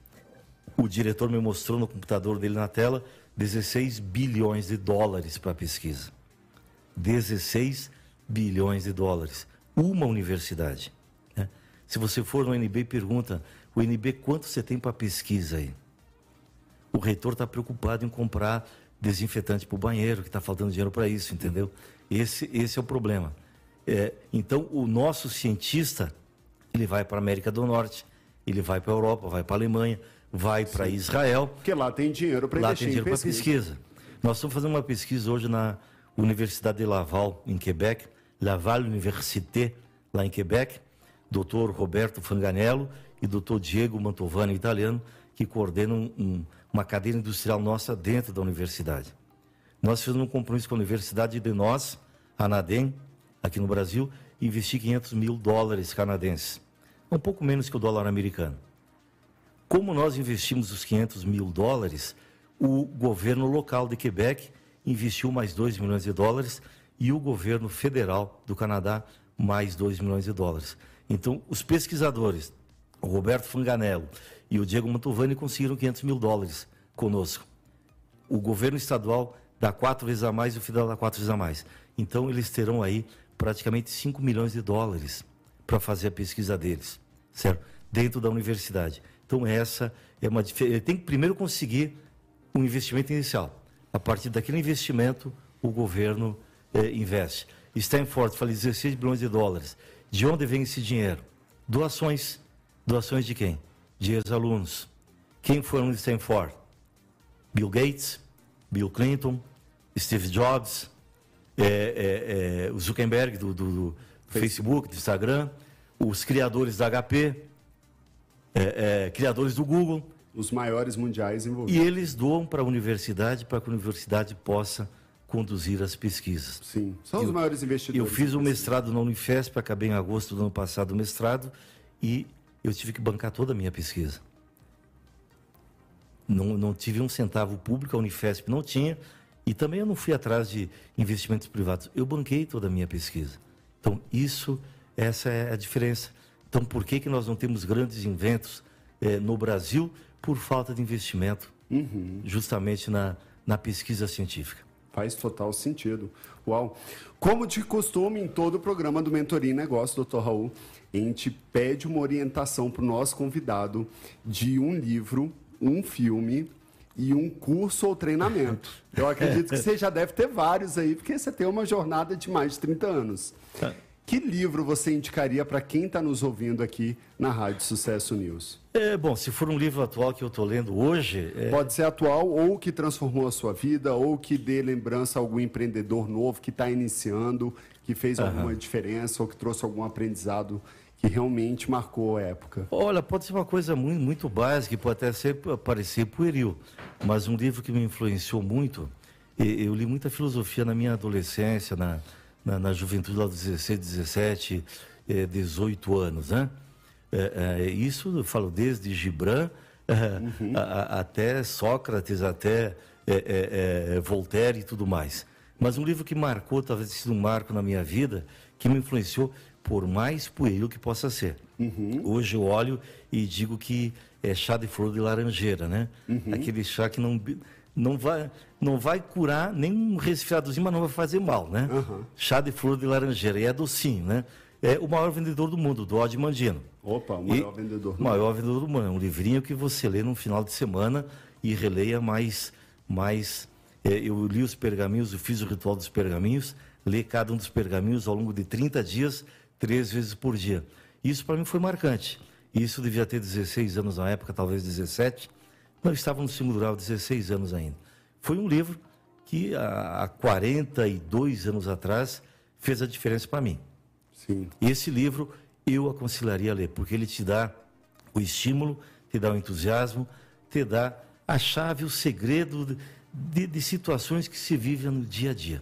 o diretor me mostrou no computador dele na tela 16 bilhões de dólares para pesquisa. 16 bilhões de dólares. Uma universidade. né? Se você for no NB e pergunta, o NB quanto você tem para pesquisa aí? O reitor está preocupado em comprar desinfetante para o banheiro, que está faltando dinheiro para isso, entendeu? Esse, esse é o problema. É, então, o nosso cientista, ele vai para a América do Norte, ele vai para a Europa, vai para a Alemanha, vai para Israel, Porque lá tem dinheiro para Lá investir tem dinheiro para pesquisa. pesquisa. Nós estamos fazendo uma pesquisa hoje na Universidade de Laval, em Quebec, Laval Université, lá em Quebec, doutor Roberto Fanganello e doutor Diego Mantovani, italiano, que coordenam um- uma cadeira industrial nossa dentro da universidade. Nós fizemos um compromisso com a Universidade de nós, a NADEM, aqui no Brasil, investir 500 mil dólares canadenses. Um pouco menos que o dólar americano. Como nós investimos os 500 mil dólares, o governo local de Quebec investiu mais 2 milhões de dólares e o governo federal do Canadá mais 2 milhões de dólares. Então, os pesquisadores, o Roberto Fanganello e o Diego Mantovani, conseguiram 500 mil dólares conosco. O governo estadual dá quatro vezes a mais e o federal dá quatro vezes a mais. Então, eles terão aí praticamente 5 milhões de dólares para fazer a pesquisa deles, certo? Dentro da universidade. Então, essa é uma diferença. Tem que primeiro conseguir um investimento inicial. A partir daquele investimento, o governo eh, investe. Stanford, falei 16 bilhões de dólares. De onde vem esse dinheiro? Doações. Doações de quem? De ex-alunos. Quem aluno de Stanford? Bill Gates, Bill Clinton, Steve Jobs, é, é, é, o Zuckerberg do, do- do Facebook, do Instagram, os criadores da HP, é, é, criadores do Google, Os maiores mundiais envolvidos. e eles doam para a universidade para que a universidade possa conduzir as pesquisas. Sim, são os Eu- maiores investidores. Eu fiz pesquisa. mestrado na Unifesp, acabei em agosto do ano passado o mestrado, e eu tive que bancar toda a minha pesquisa. Não, não tive um centavo público, a Unifesp não tinha, e também eu não fui atrás de investimentos privados. Eu banquei toda a minha pesquisa. Então, isso, essa é a diferença. Então, por que, que nós não temos grandes inventos eh, no Brasil? Por falta de investimento, justamente na, na pesquisa científica. Faz total sentido. Uau. Como de costume, em todo o programa do Mentoria em Negócio, doutor Raul, a gente pede uma orientação para o nosso convidado de um livro, um filme e um curso ou treinamento. Eu acredito que você já deve ter vários aí, porque você tem uma jornada de mais de 30 anos. Que livro você indicaria para quem está nos ouvindo aqui na Rádio Sucesso News? É, bom, se for um livro atual que eu estou lendo hoje, é, Pode ser atual ou que transformou a sua vida, ou que dê lembrança a algum empreendedor novo que está iniciando, que fez alguma diferença ou que trouxe algum aprendizado que realmente marcou a época. Olha, pode ser uma coisa muito, muito básica, e pode até ser, parecer pueril, mas um livro que me influenciou muito, eu li muita filosofia na minha adolescência, na, na, na juventude lá dos 16, 17, eh, 18 anos, né? É, é, isso eu falo desde Gibran eh, a- a- até Sócrates, até é, é, é, Voltaire e tudo mais. Mas um livro que marcou, talvez tenha sido um marco na minha vida, que me influenciou, por mais pueril que possa ser. Hoje eu olho e digo que é chá de flor de laranjeira, né? Aquele chá que não, não vai, não vai curar nem um resfriadozinho, mas não vai fazer mal, né? Aham. Chá de flor de laranjeira, e é docinho, né? É o maior vendedor do mundo, do Odd Mandino. Opa, o maior vendedor do O maior vendedor do mundo. É um livrinho que você lê no final de semana e releia mais. mais é, eu li os pergaminhos, eu fiz o ritual dos pergaminhos, lê cada um dos pergaminhos ao longo de 30 dias, três vezes por dia. Isso para mim foi marcante. Isso devia ter 16 anos na época, talvez 17. Não, eu estava no segundo grau, 16 anos ainda. Foi um livro que há há 42 anos atrás fez a diferença para mim. Sim. E esse livro eu aconselharia a ler, porque ele te dá o estímulo, te dá o entusiasmo, te dá a chave, o segredo de, de situações que se vivem no dia a dia.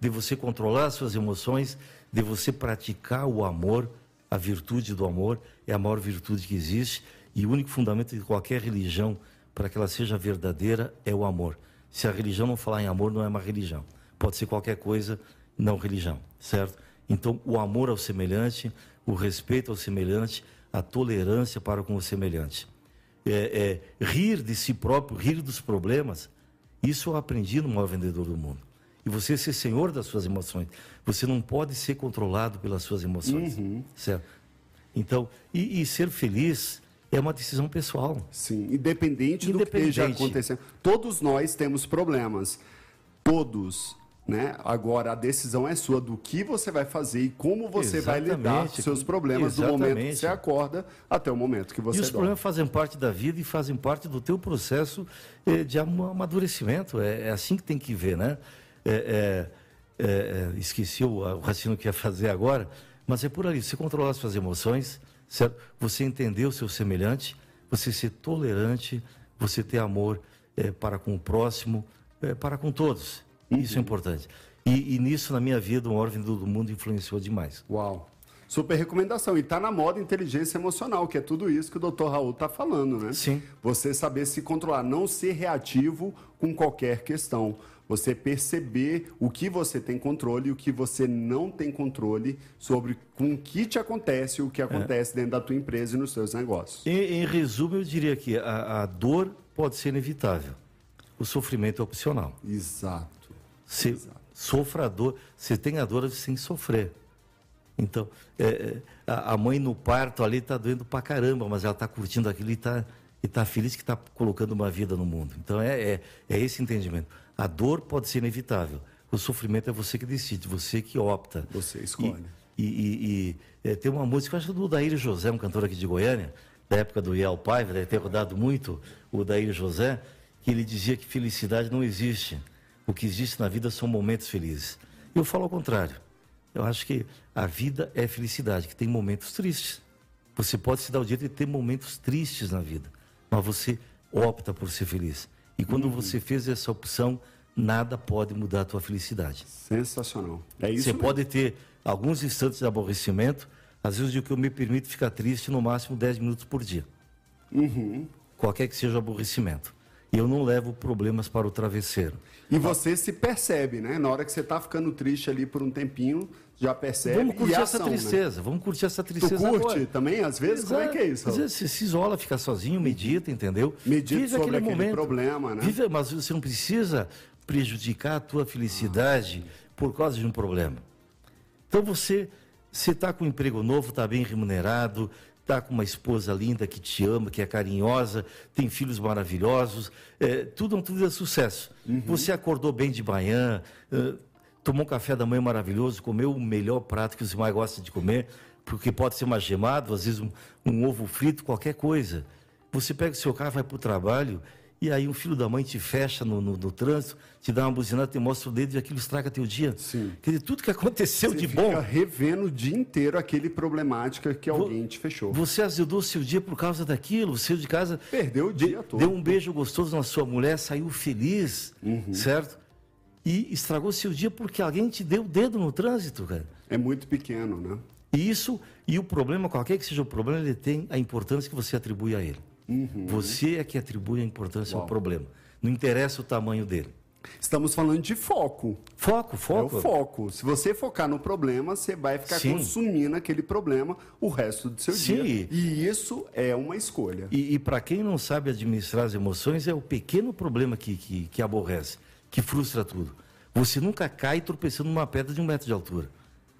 De você controlar as suas emoções, de você praticar o amor, a virtude do amor é a maior virtude que existe e o único fundamento de qualquer religião para que ela seja verdadeira é o amor. Se a religião não falar em amor, não é uma religião. Pode ser qualquer coisa, não religião, certo? Então, o amor ao semelhante, o respeito ao semelhante, a tolerância para com o semelhante. É, é, rir de si próprio, rir dos problemas, isso eu aprendi no maior vendedor do mundo. E você ser senhor das suas emoções. Você não pode ser controlado pelas suas emoções. Certo? Então, e, e ser feliz é uma decisão pessoal. Sim, independente, do que esteja Independente. acontecendo. Todos nós temos problemas. Todos. Né? Agora, a decisão é sua do que você vai fazer e como você vai lidar com Exatamente. seus problemas do momento que Exatamente. você acorda até o momento que você e os dorme. problemas fazem parte da vida e fazem parte do teu processo eh, de ama- amadurecimento. É, é assim que tem que ver, né? É, é, é, é, esqueci o, o raciocínio que ia fazer agora, mas é por ali. Você controlar as suas emoções, certo? Você entender o seu semelhante, você ser tolerante, você ter amor eh, para com o próximo, eh, para com todos. Isso é importante. E, e nisso, na minha vida, o vendedor do mundo influenciou demais. Uau. Super recomendação. E está na moda inteligência emocional, que é tudo isso que o Dr. Raul está falando, né? Sim. Você saber se controlar, não ser reativo com qualquer questão. Você perceber o que você tem controle e o que você não tem controle sobre com o que te acontece e o que É. acontece dentro da tua empresa e nos seus negócios. Em, em resumo, eu diria que a, a dor pode ser inevitável. O sofrimento é opcional. Exato. Você sofra a dor, você tem a dor sem sofrer. Então, é, é, a, mãe no parto ali está doendo pra caramba, mas ela está curtindo aquilo e está e tá feliz que está colocando uma vida no mundo. Então, é, é, é esse entendimento. A dor pode ser inevitável. O sofrimento é você que decide, você que opta. Você escolhe. E, e- e- é, tem uma música, acho que do Daír José, um cantor aqui de Goiânia, da época do Iel Paiva, deve ter rodado muito o Daír José, que ele dizia que felicidade não existe. O que existe na vida são momentos felizes. Eu falo ao contrário. Eu acho que a vida é felicidade, que tem momentos tristes. Você pode se dar o direito de ter momentos tristes na vida, mas você opta por ser feliz. E quando você fez essa opção, nada pode mudar a tua felicidade. Sensacional. É isso Você mesmo. pode ter alguns instantes de aborrecimento, às vezes o que eu me permito ficar triste no máximo 10 minutos por dia. Uhum. Qualquer que seja o aborrecimento. E eu não levo problemas para o travesseiro. E você se percebe, né? Na hora que você está ficando triste ali por um tempinho, já percebe. vamos curtir e essa ação, né? tristeza, vamos curtir essa Tu tristeza curte agora. também, às vezes? Como é que é isso? Às vezes você se isola, fica sozinho, medita, entendeu? Medita sobre aquele problema, né? Vive, mas você não precisa prejudicar a tua felicidade por causa de um problema. Então você está com um emprego novo, está bem remunerado, está com uma esposa linda que te ama, que é carinhosa, tem filhos maravilhosos, é, tudo, tudo é sucesso. Você acordou bem de manhã, tomou um café da manhã maravilhoso, comeu o melhor prato que você mais gosta de comer, porque pode ser uma gemado, às vezes um, um ovo frito, qualquer coisa. Você pega o seu carro, vai para o trabalho, e aí um filho da mãe te fecha no, no- no trânsito, te dá uma buzinada, te mostra o dedo e aquilo estraga teu dia. Sim. Quer dizer, tudo que aconteceu Você de fica bom, revendo o dia inteiro aquele problemática que alguém te fechou. você azedou seu dia por causa daquilo, saiu de casa, Perdeu o dia todo. deu um beijo gostoso na sua mulher, saiu feliz, Uhum. certo? E estragou seu dia porque alguém te deu o dedo no trânsito, cara. É muito pequeno, né? E isso, e o problema, qualquer que seja o problema, ele tem a importância que você atribui a ele. Uhum. Você é que atribui a importância ao problema. Não interessa o tamanho dele. Estamos falando de foco. Foco, foco. É o foco. Se você focar no problema, você vai ficar Sim. consumindo aquele problema o resto do seu Sim. dia. E isso é uma escolha. E, e para quem não sabe administrar as emoções, é o pequeno problema que, que, que aborrece, que frustra tudo. Você nunca cai tropeçando numa pedra de um metro de altura.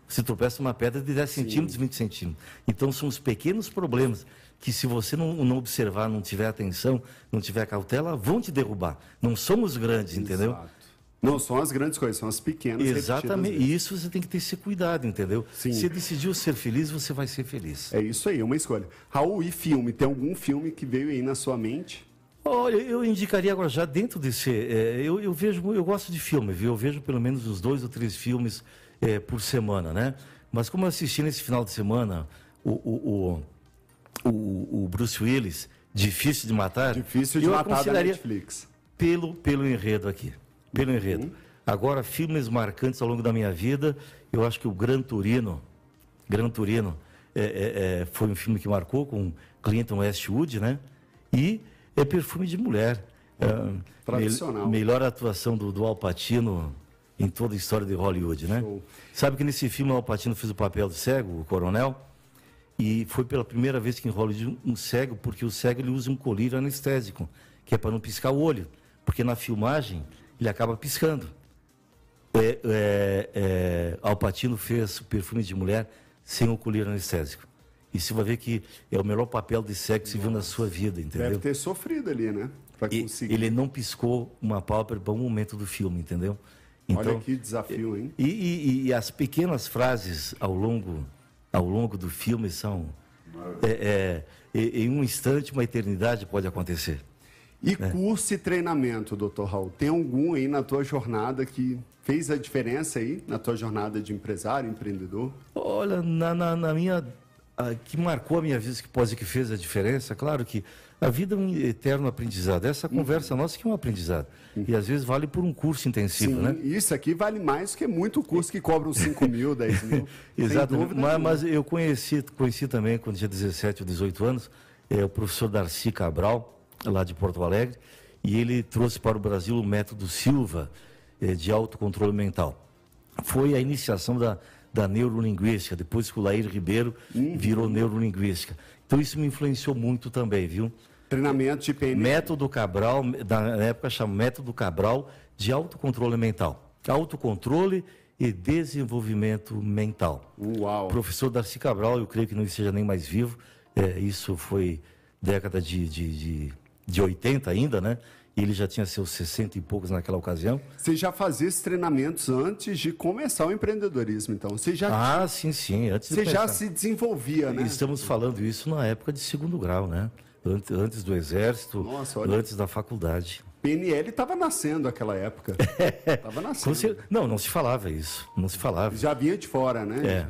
Você tropeça numa pedra de 10 centímetros, 20 centímetros. Então, são os pequenos problemas que, se você não, não observar, não tiver atenção, não tiver cautela, vão te derrubar. Não somos grandes, entendeu? Exato. Não são as grandes coisas, são as pequenas. Exatamente. E isso você tem que ter esse cuidado, entendeu? Sim. Se decidiu ser feliz, você vai ser feliz. É isso aí, uma escolha. Raul, e filme? Tem algum filme que veio aí na sua mente? Olha, eu indicaria agora já dentro desse. é, eu, eu vejo, eu gosto de filme, viu? Eu vejo pelo menos uns dois ou três filmes é, por semana, né? Mas como eu assisti nesse final de semana o, o, o, o, o Bruce Willis, Difícil de Matar. Difícil de eu matar da Netflix. pelo, pelo enredo aqui. Pelo Uhum. enredo. Agora, filmes marcantes ao longo da minha vida, eu acho que o Gran Turino, Gran Turino é, é, é, foi um filme que marcou com Clinton Westwood, né? E é Perfume de Mulher. É, Tradicional. me- melhor atuação do, do Al Pacino em toda a história de Hollywood, né? Show. Sabe que nesse filme o Al Pacino fez o papel do cego, o coronel, e foi pela primeira vez que em Hollywood um cego, porque o cego ele usa um colírio anestésico, que é para não piscar o olho, porque na filmagem ele acaba piscando. É, é, é, Al Pacino fez o perfume de mulher sem o colírio anestésico. E você vai ver que é o melhor papel de você viu na sua vida, entendeu? Deve ter sofrido ali, né? Pra E conseguir. ele não piscou uma pálpebra para um momento do filme, entendeu? Olha que desafio, hein? E, e- e as pequenas frases ao longo, ao longo do filme são. É, é, em um instante, uma eternidade pode acontecer. E É. curso e treinamento, doutor Raul? Tem algum aí na tua jornada que fez a diferença aí, na tua jornada de empresário, empreendedor? Olha, na, na- na minha. A- que marcou a minha vida, que pode que fez a diferença, claro que a vida é um eterno aprendizado. Essa conversa nossa que é um aprendizado. E às vezes vale por um curso intensivo, né? isso aqui vale mais que muito curso que cobra uns 5 mil, 10 mil. Exato, mas, mas eu conheci, conheci também, quando tinha 17 ou 18 anos, é, o professor Darcy Cabral, lá de Porto Alegre, e ele trouxe para o Brasil o método Silva é, de autocontrole mental. Foi a iniciação da, da neurolinguística, depois que o Lair Ribeiro Uhum. virou neurolinguística. Então isso me influenciou muito também, viu? Treinamento de PNL. Método Cabral, na época chama Método Cabral de autocontrole mental. Autocontrole e desenvolvimento mental. Uau. O professor Darcy Cabral, eu creio que não esteja nem mais vivo, é, isso foi década de, de, de, de 80 ainda, né? E ele já tinha seus 60 e poucos naquela ocasião. Você já fazia esses treinamentos antes de começar o empreendedorismo, então. Você já, Ah, sim, sim. Antes você já se desenvolvia, né? Estamos falando isso na época de segundo grau, né? Antes, do exército, Nossa, antes da faculdade. PNL estava nascendo naquela época. Estava Com nascendo. cer- Não, não se falava isso. Não se falava. Já vinha de fora, né? É.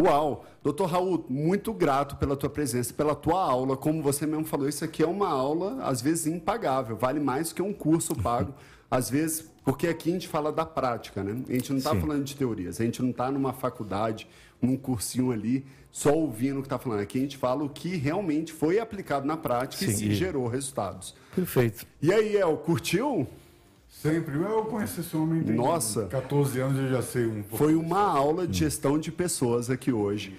Uau! Doutor Raul, muito grato pela tua presença, pela tua aula. Como você mesmo falou, isso aqui é uma aula, às vezes, impagável. Vale mais que um curso pago. às vezes, porque aqui a gente fala da prática, né? A gente não está falando de teorias. A gente não está numa faculdade, num cursinho ali, só ouvindo o que está falando. Aqui a gente fala o que realmente foi aplicado na prática e Sim, se e- gerou resultados. Perfeito. E aí, El, curtiu? Sempre. Eu conheço esse homem Nossa. 14 anos eu já sei um pouco. Foi uma aula de gestão de pessoas aqui hoje.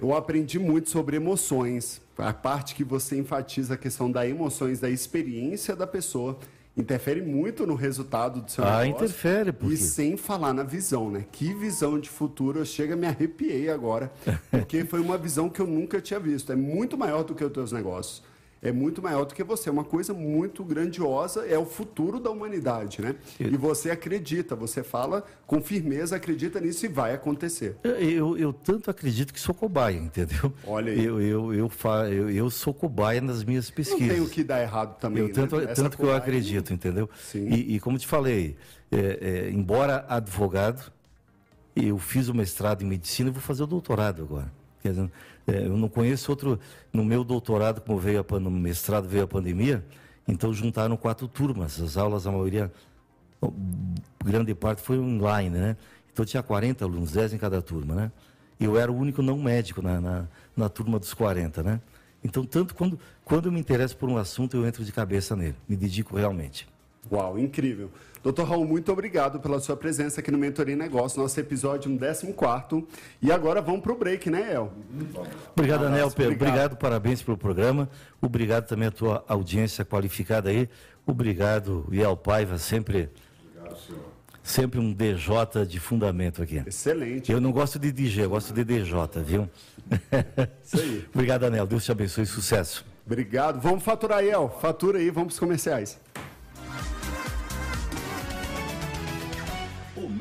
Eu aprendi muito sobre emoções. A parte que você enfatiza a questão das emoções, da experiência da pessoa, interfere muito no resultado do seu Ah, negócio. interfere, porque- E sem falar na visão, né? Que visão de futuro. Eu chego, me arrepiei agora, porque foi uma visão que eu nunca tinha visto. É muito maior do que os teus negócios. É muito maior do que você. É uma coisa muito grandiosa. É o futuro da humanidade, né? E você acredita, você fala com firmeza, acredita nisso e vai acontecer. Eu, eu, eu tanto acredito que sou cobaia, entendeu? Olha aí. Eu, eu, eu, fa, eu, eu sou cobaia nas minhas Não pesquisas. tem o que dar errado também. Eu, tanto né? Essa tanto que eu acredito, entendeu? Sim. E, e como te falei, é, é, embora advogado, eu fiz o mestrado em medicina e vou fazer o doutorado agora. Quer dizer, é, eu não conheço outro. No meu doutorado, como veio a, no mestrado veio a pandemia, então juntaram quatro turmas. As aulas, a maioria, grande parte foi online, né? Então tinha 40 alunos, 10 em cada turma, né? Eu era o único não médico na, na, na turma dos 40, né? Então, tanto quando, quando eu me interesso por um assunto, eu entro de cabeça nele, me dedico realmente. Uau, incrível. Doutor Raul, muito obrigado pela sua presença aqui no Mentoria Negócio, nosso episódio no 14. E agora vamos para o break, né, El? Obrigado, Anel. Obrigado. obrigado, parabéns pelo programa. Obrigado também à tua audiência qualificada aí. Obrigado, Iel Paiva, sempre. Obrigado, senhor. Sempre um DJ de fundamento aqui. Excelente. Eu não gosto de DJ, eu gosto de DJ, viu? Isso aí. Obrigado, Anel. Deus te abençoe. Sucesso. Obrigado. Vamos faturar, El. Fatura aí, vamos para os comerciais.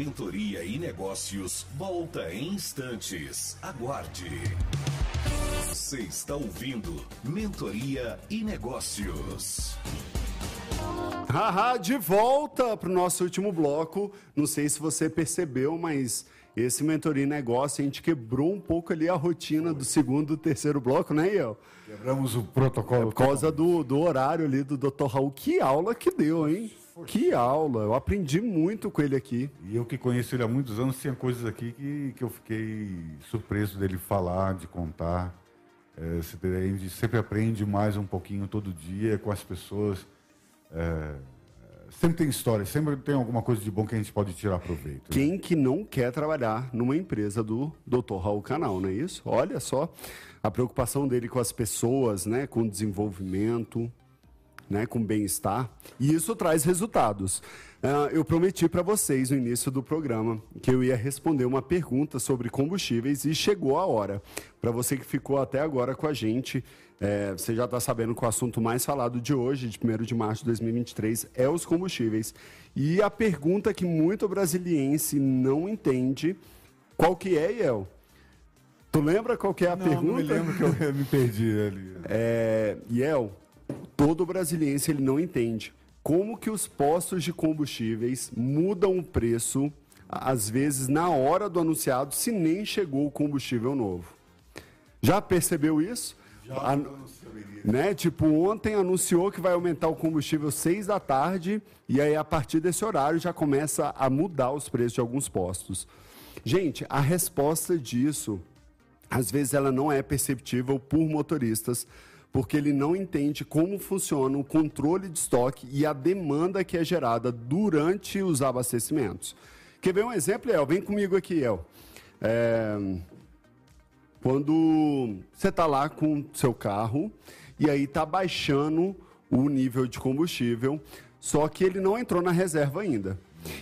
Mentoria e Negócios volta em instantes. Aguarde. Você está ouvindo Mentoria e Negócios. Haha, de volta para o nosso último bloco. Não sei se você percebeu, mas esse Mentoria e Negócio a gente quebrou um pouco ali a rotina do segundo e terceiro bloco, né, Iel? Quebramos o protocolo. Por causa do, do horário ali do Dr. Raul. Que aula que deu, hein? Que aula! Eu aprendi muito com ele aqui. E eu que conheço ele há muitos anos, tinha coisas aqui que, que eu fiquei surpreso dele falar, de contar. É, a gente sempre aprende mais um pouquinho todo dia com as pessoas. É, sempre tem história, sempre tem alguma coisa de bom que a gente pode tirar proveito. Né? Quem que não quer trabalhar numa empresa do Dr. Raul Canal, não é isso? Olha só a preocupação dele com as pessoas, né, com o desenvolvimento né, com bem-estar, e isso traz resultados. Uh, eu prometi para vocês no início do programa que eu ia responder uma pergunta sobre combustíveis e chegou a hora. Para você que ficou até agora com a gente, é, você já está sabendo que o assunto mais falado de hoje, de 1 de março de 2023, é os combustíveis. E a pergunta que muito brasiliense não entende, qual que é, Iel? Tu lembra qual que é a não, pergunta? Não me lembro que eu me perdi ali. É, Iel, todo brasiliense ele não entende como que os postos de combustíveis mudam o preço às vezes na hora do anunciado se nem chegou o combustível novo. Já percebeu isso? Já. A, né? Tipo, ontem anunciou que vai aumentar o combustível seis da tarde e aí a partir desse horário já começa a mudar os preços de alguns postos. Gente, a resposta disso às vezes ela não é perceptível por motoristas porque ele não entende como funciona o controle de estoque e a demanda que é gerada durante os abastecimentos. Quer ver um exemplo, El? Vem comigo aqui, El. É... Quando você está lá com seu carro e aí está baixando o nível de combustível, só que ele não entrou na reserva ainda.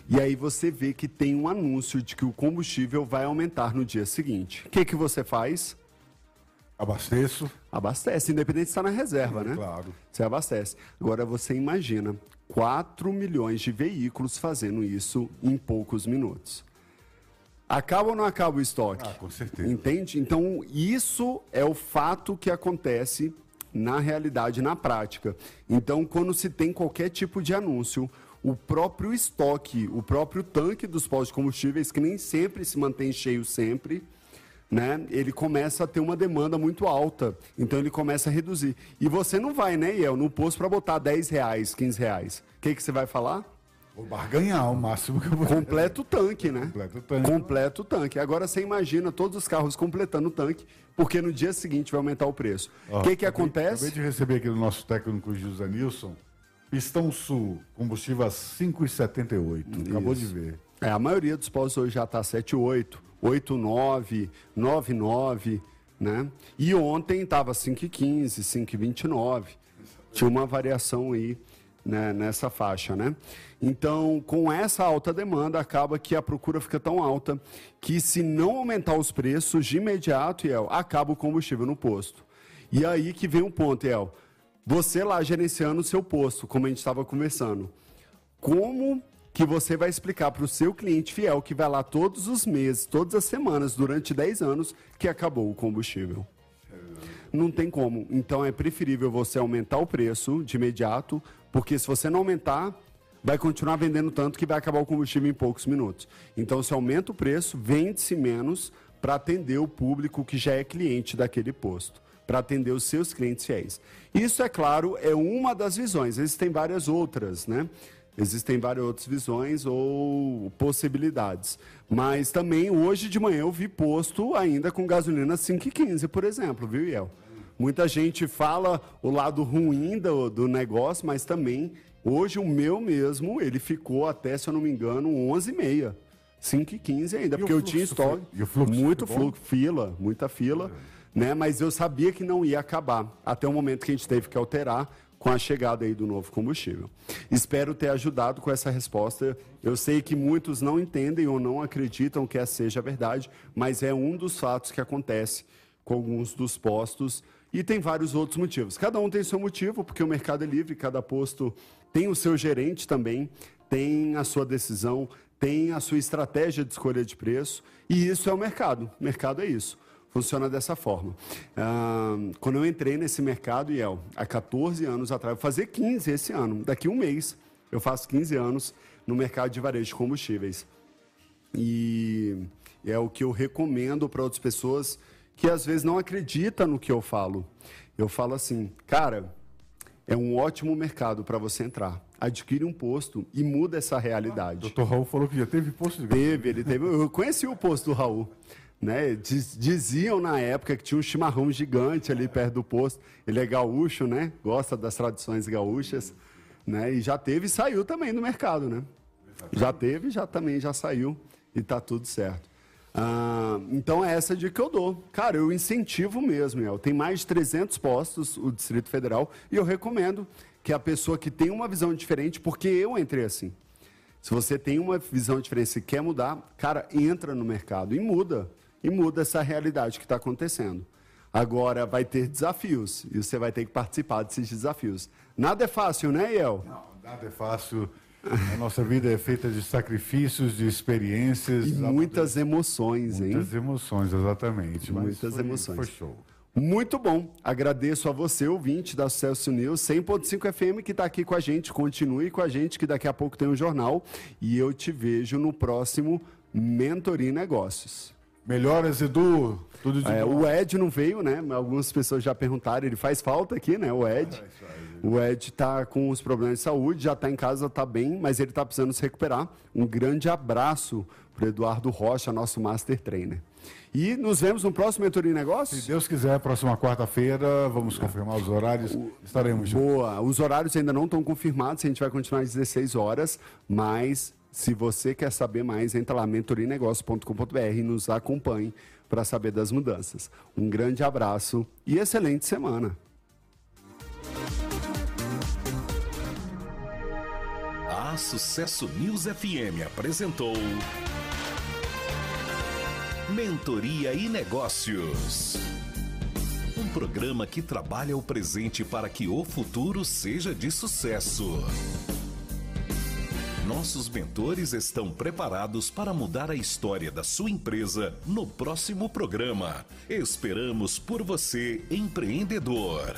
E aí você vê que tem um anúncio de que o combustível vai aumentar no dia seguinte. O que, que você faz? Abasteço. Abastece, independente de estar na reserva, né? Claro. Você abastece. Agora você imagina 4 milhões de veículos fazendo isso em poucos minutos. Acaba ou não acaba o estoque? Ah, com certeza. Entende? Então, isso é o fato que acontece na realidade, na prática. Então, quando se tem qualquer tipo de anúncio, o próprio estoque, o próprio tanque dos postos de combustíveis, que nem sempre se mantém cheio sempre, né, ele começa a ter uma demanda muito alta. Então ele começa a reduzir. E você não vai, né, Iel, no posto para botar 10 reais, 15 reais. O que, que você vai falar? Vou barganhar o máximo que eu vou. Completo tanque, né? Completo tanque. Completo tanque. Agora você imagina todos os carros completando o tanque, porque no dia seguinte vai aumentar o preço. O que, que acontece? Acabei de receber aqui do nosso técnico José Nilson. Pistão Sul, combustível a 5,78. Acabou de ver. É, a maioria dos postos hoje já está 7,8. 89, 99, né? E ontem estava 5,15, 5,29. Tinha uma variação aí né, nessa faixa, né? Então, com essa alta demanda, acaba que a procura fica tão alta que se não aumentar os preços de imediato, El, acaba o combustível no posto. E aí que vem o um ponto, El. Você lá gerenciando o seu posto, como a gente estava conversando. Como que você vai explicar para o seu cliente fiel que vai lá todos os meses, todas as semanas, durante 10 anos, que acabou o combustível. Não tem como. Então é preferível você aumentar o preço de imediato, porque se você não aumentar, vai continuar vendendo tanto que vai acabar o combustível em poucos minutos. Então, se aumenta o preço, vende-se menos para atender o público que já é cliente daquele posto, para atender os seus clientes fiéis. Isso, é claro, é uma das visões. Existem várias outras, né? Existem várias outras visões ou possibilidades. Mas também hoje de manhã eu vi posto ainda com gasolina 5,15, por exemplo, viu, Iel? Muita gente fala o lado ruim do, do negócio, mas também Hoje o meu mesmo, ele ficou até, se eu não me engano, 11h30. 5 e 15 ainda, E porque eu tinha estoque. e o fluxo muito fluxo, fila, muita fila, né? Mas eu sabia que não ia acabar, até o momento que a gente teve que alterar com a chegada aí do novo combustível. Espero ter ajudado com essa resposta. Eu sei que muitos não entendem ou não acreditam que essa seja a verdade, mas é um dos fatos que acontece com alguns dos postos e tem vários outros motivos. Cada um tem seu motivo, porque o mercado é livre, cada posto tem o seu gerente também, tem a sua decisão, tem a sua estratégia de escolha de preço, e isso é o mercado. O mercado é isso. Funciona dessa forma. Ah, quando eu entrei nesse mercado, Iel, há 14 anos atrás, vou fazer 15 esse ano, daqui um mês, eu faço 15 anos no mercado de varejo de combustíveis. E é o que eu recomendo para outras pessoas que às vezes não acreditam no que eu falo. Eu falo assim, cara, é um ótimo mercado para você entrar. Adquire um posto e muda essa realidade. Doutor Raul falou que já teve posto de gasolina. Teve, ele teve. Eu conheci o posto do Raul. Né? Diz- Diziam na época que tinha um chimarrão gigante ali perto do posto. Ele é gaúcho, né? Gosta das tradições gaúchas. Né? E já teve e saiu também no mercado, né? Já teve, já também já saiu e tá tudo certo. Ah, então é essa dica que eu dou. Cara, eu incentivo mesmo, El. Tem mais de 300 postos o Distrito Federal e eu recomendo que a pessoa que tem uma visão diferente, porque eu entrei assim. Se você tem uma visão diferente e quer mudar, cara, entra no mercado e muda. E muda essa realidade que está acontecendo. Agora vai ter desafios e você vai ter que participar desses desafios. Nada é fácil, né, Iel? Não, nada é fácil. A nossa vida é feita de sacrifícios, de experiências. E muitas emoções, hein? Muitas emoções, exatamente. Muitas foi- emoções. Foi show. Muito bom. Agradeço a você, ouvinte da Sucesso News 100.5 FM, que está aqui com a gente. Continue com a gente, que daqui a pouco tem um jornal. E eu te vejo no próximo Mentoria Negócios. Melhoras, Edu. Tudo de É, bom. o Ed não veio, né? Algumas pessoas já perguntaram, ele faz falta aqui, né? O Ed. O Ed está com os problemas de saúde, já está em casa, está bem, mas ele está precisando se recuperar. Um grande abraço para Eduardo Rocha, nosso Master Trainer. E nos vemos no próximo Mentoria em Se Negócios? Deus quiser, próxima quarta-feira, vamos confirmar os horários. Estaremos juntos. Boa. Os horários ainda não estão confirmados, a gente vai continuar às 16 horas, mas se você quer saber mais, entra lá mentorinegócio.com.br e nos acompanhe para saber das mudanças. Um grande abraço e excelente semana. A Sucesso News FM apresentou Mentoria e Negócios. Um programa que trabalha o presente para que o futuro seja de sucesso. Nossos mentores estão preparados para mudar a história da sua empresa no próximo programa. Esperamos por você, empreendedor.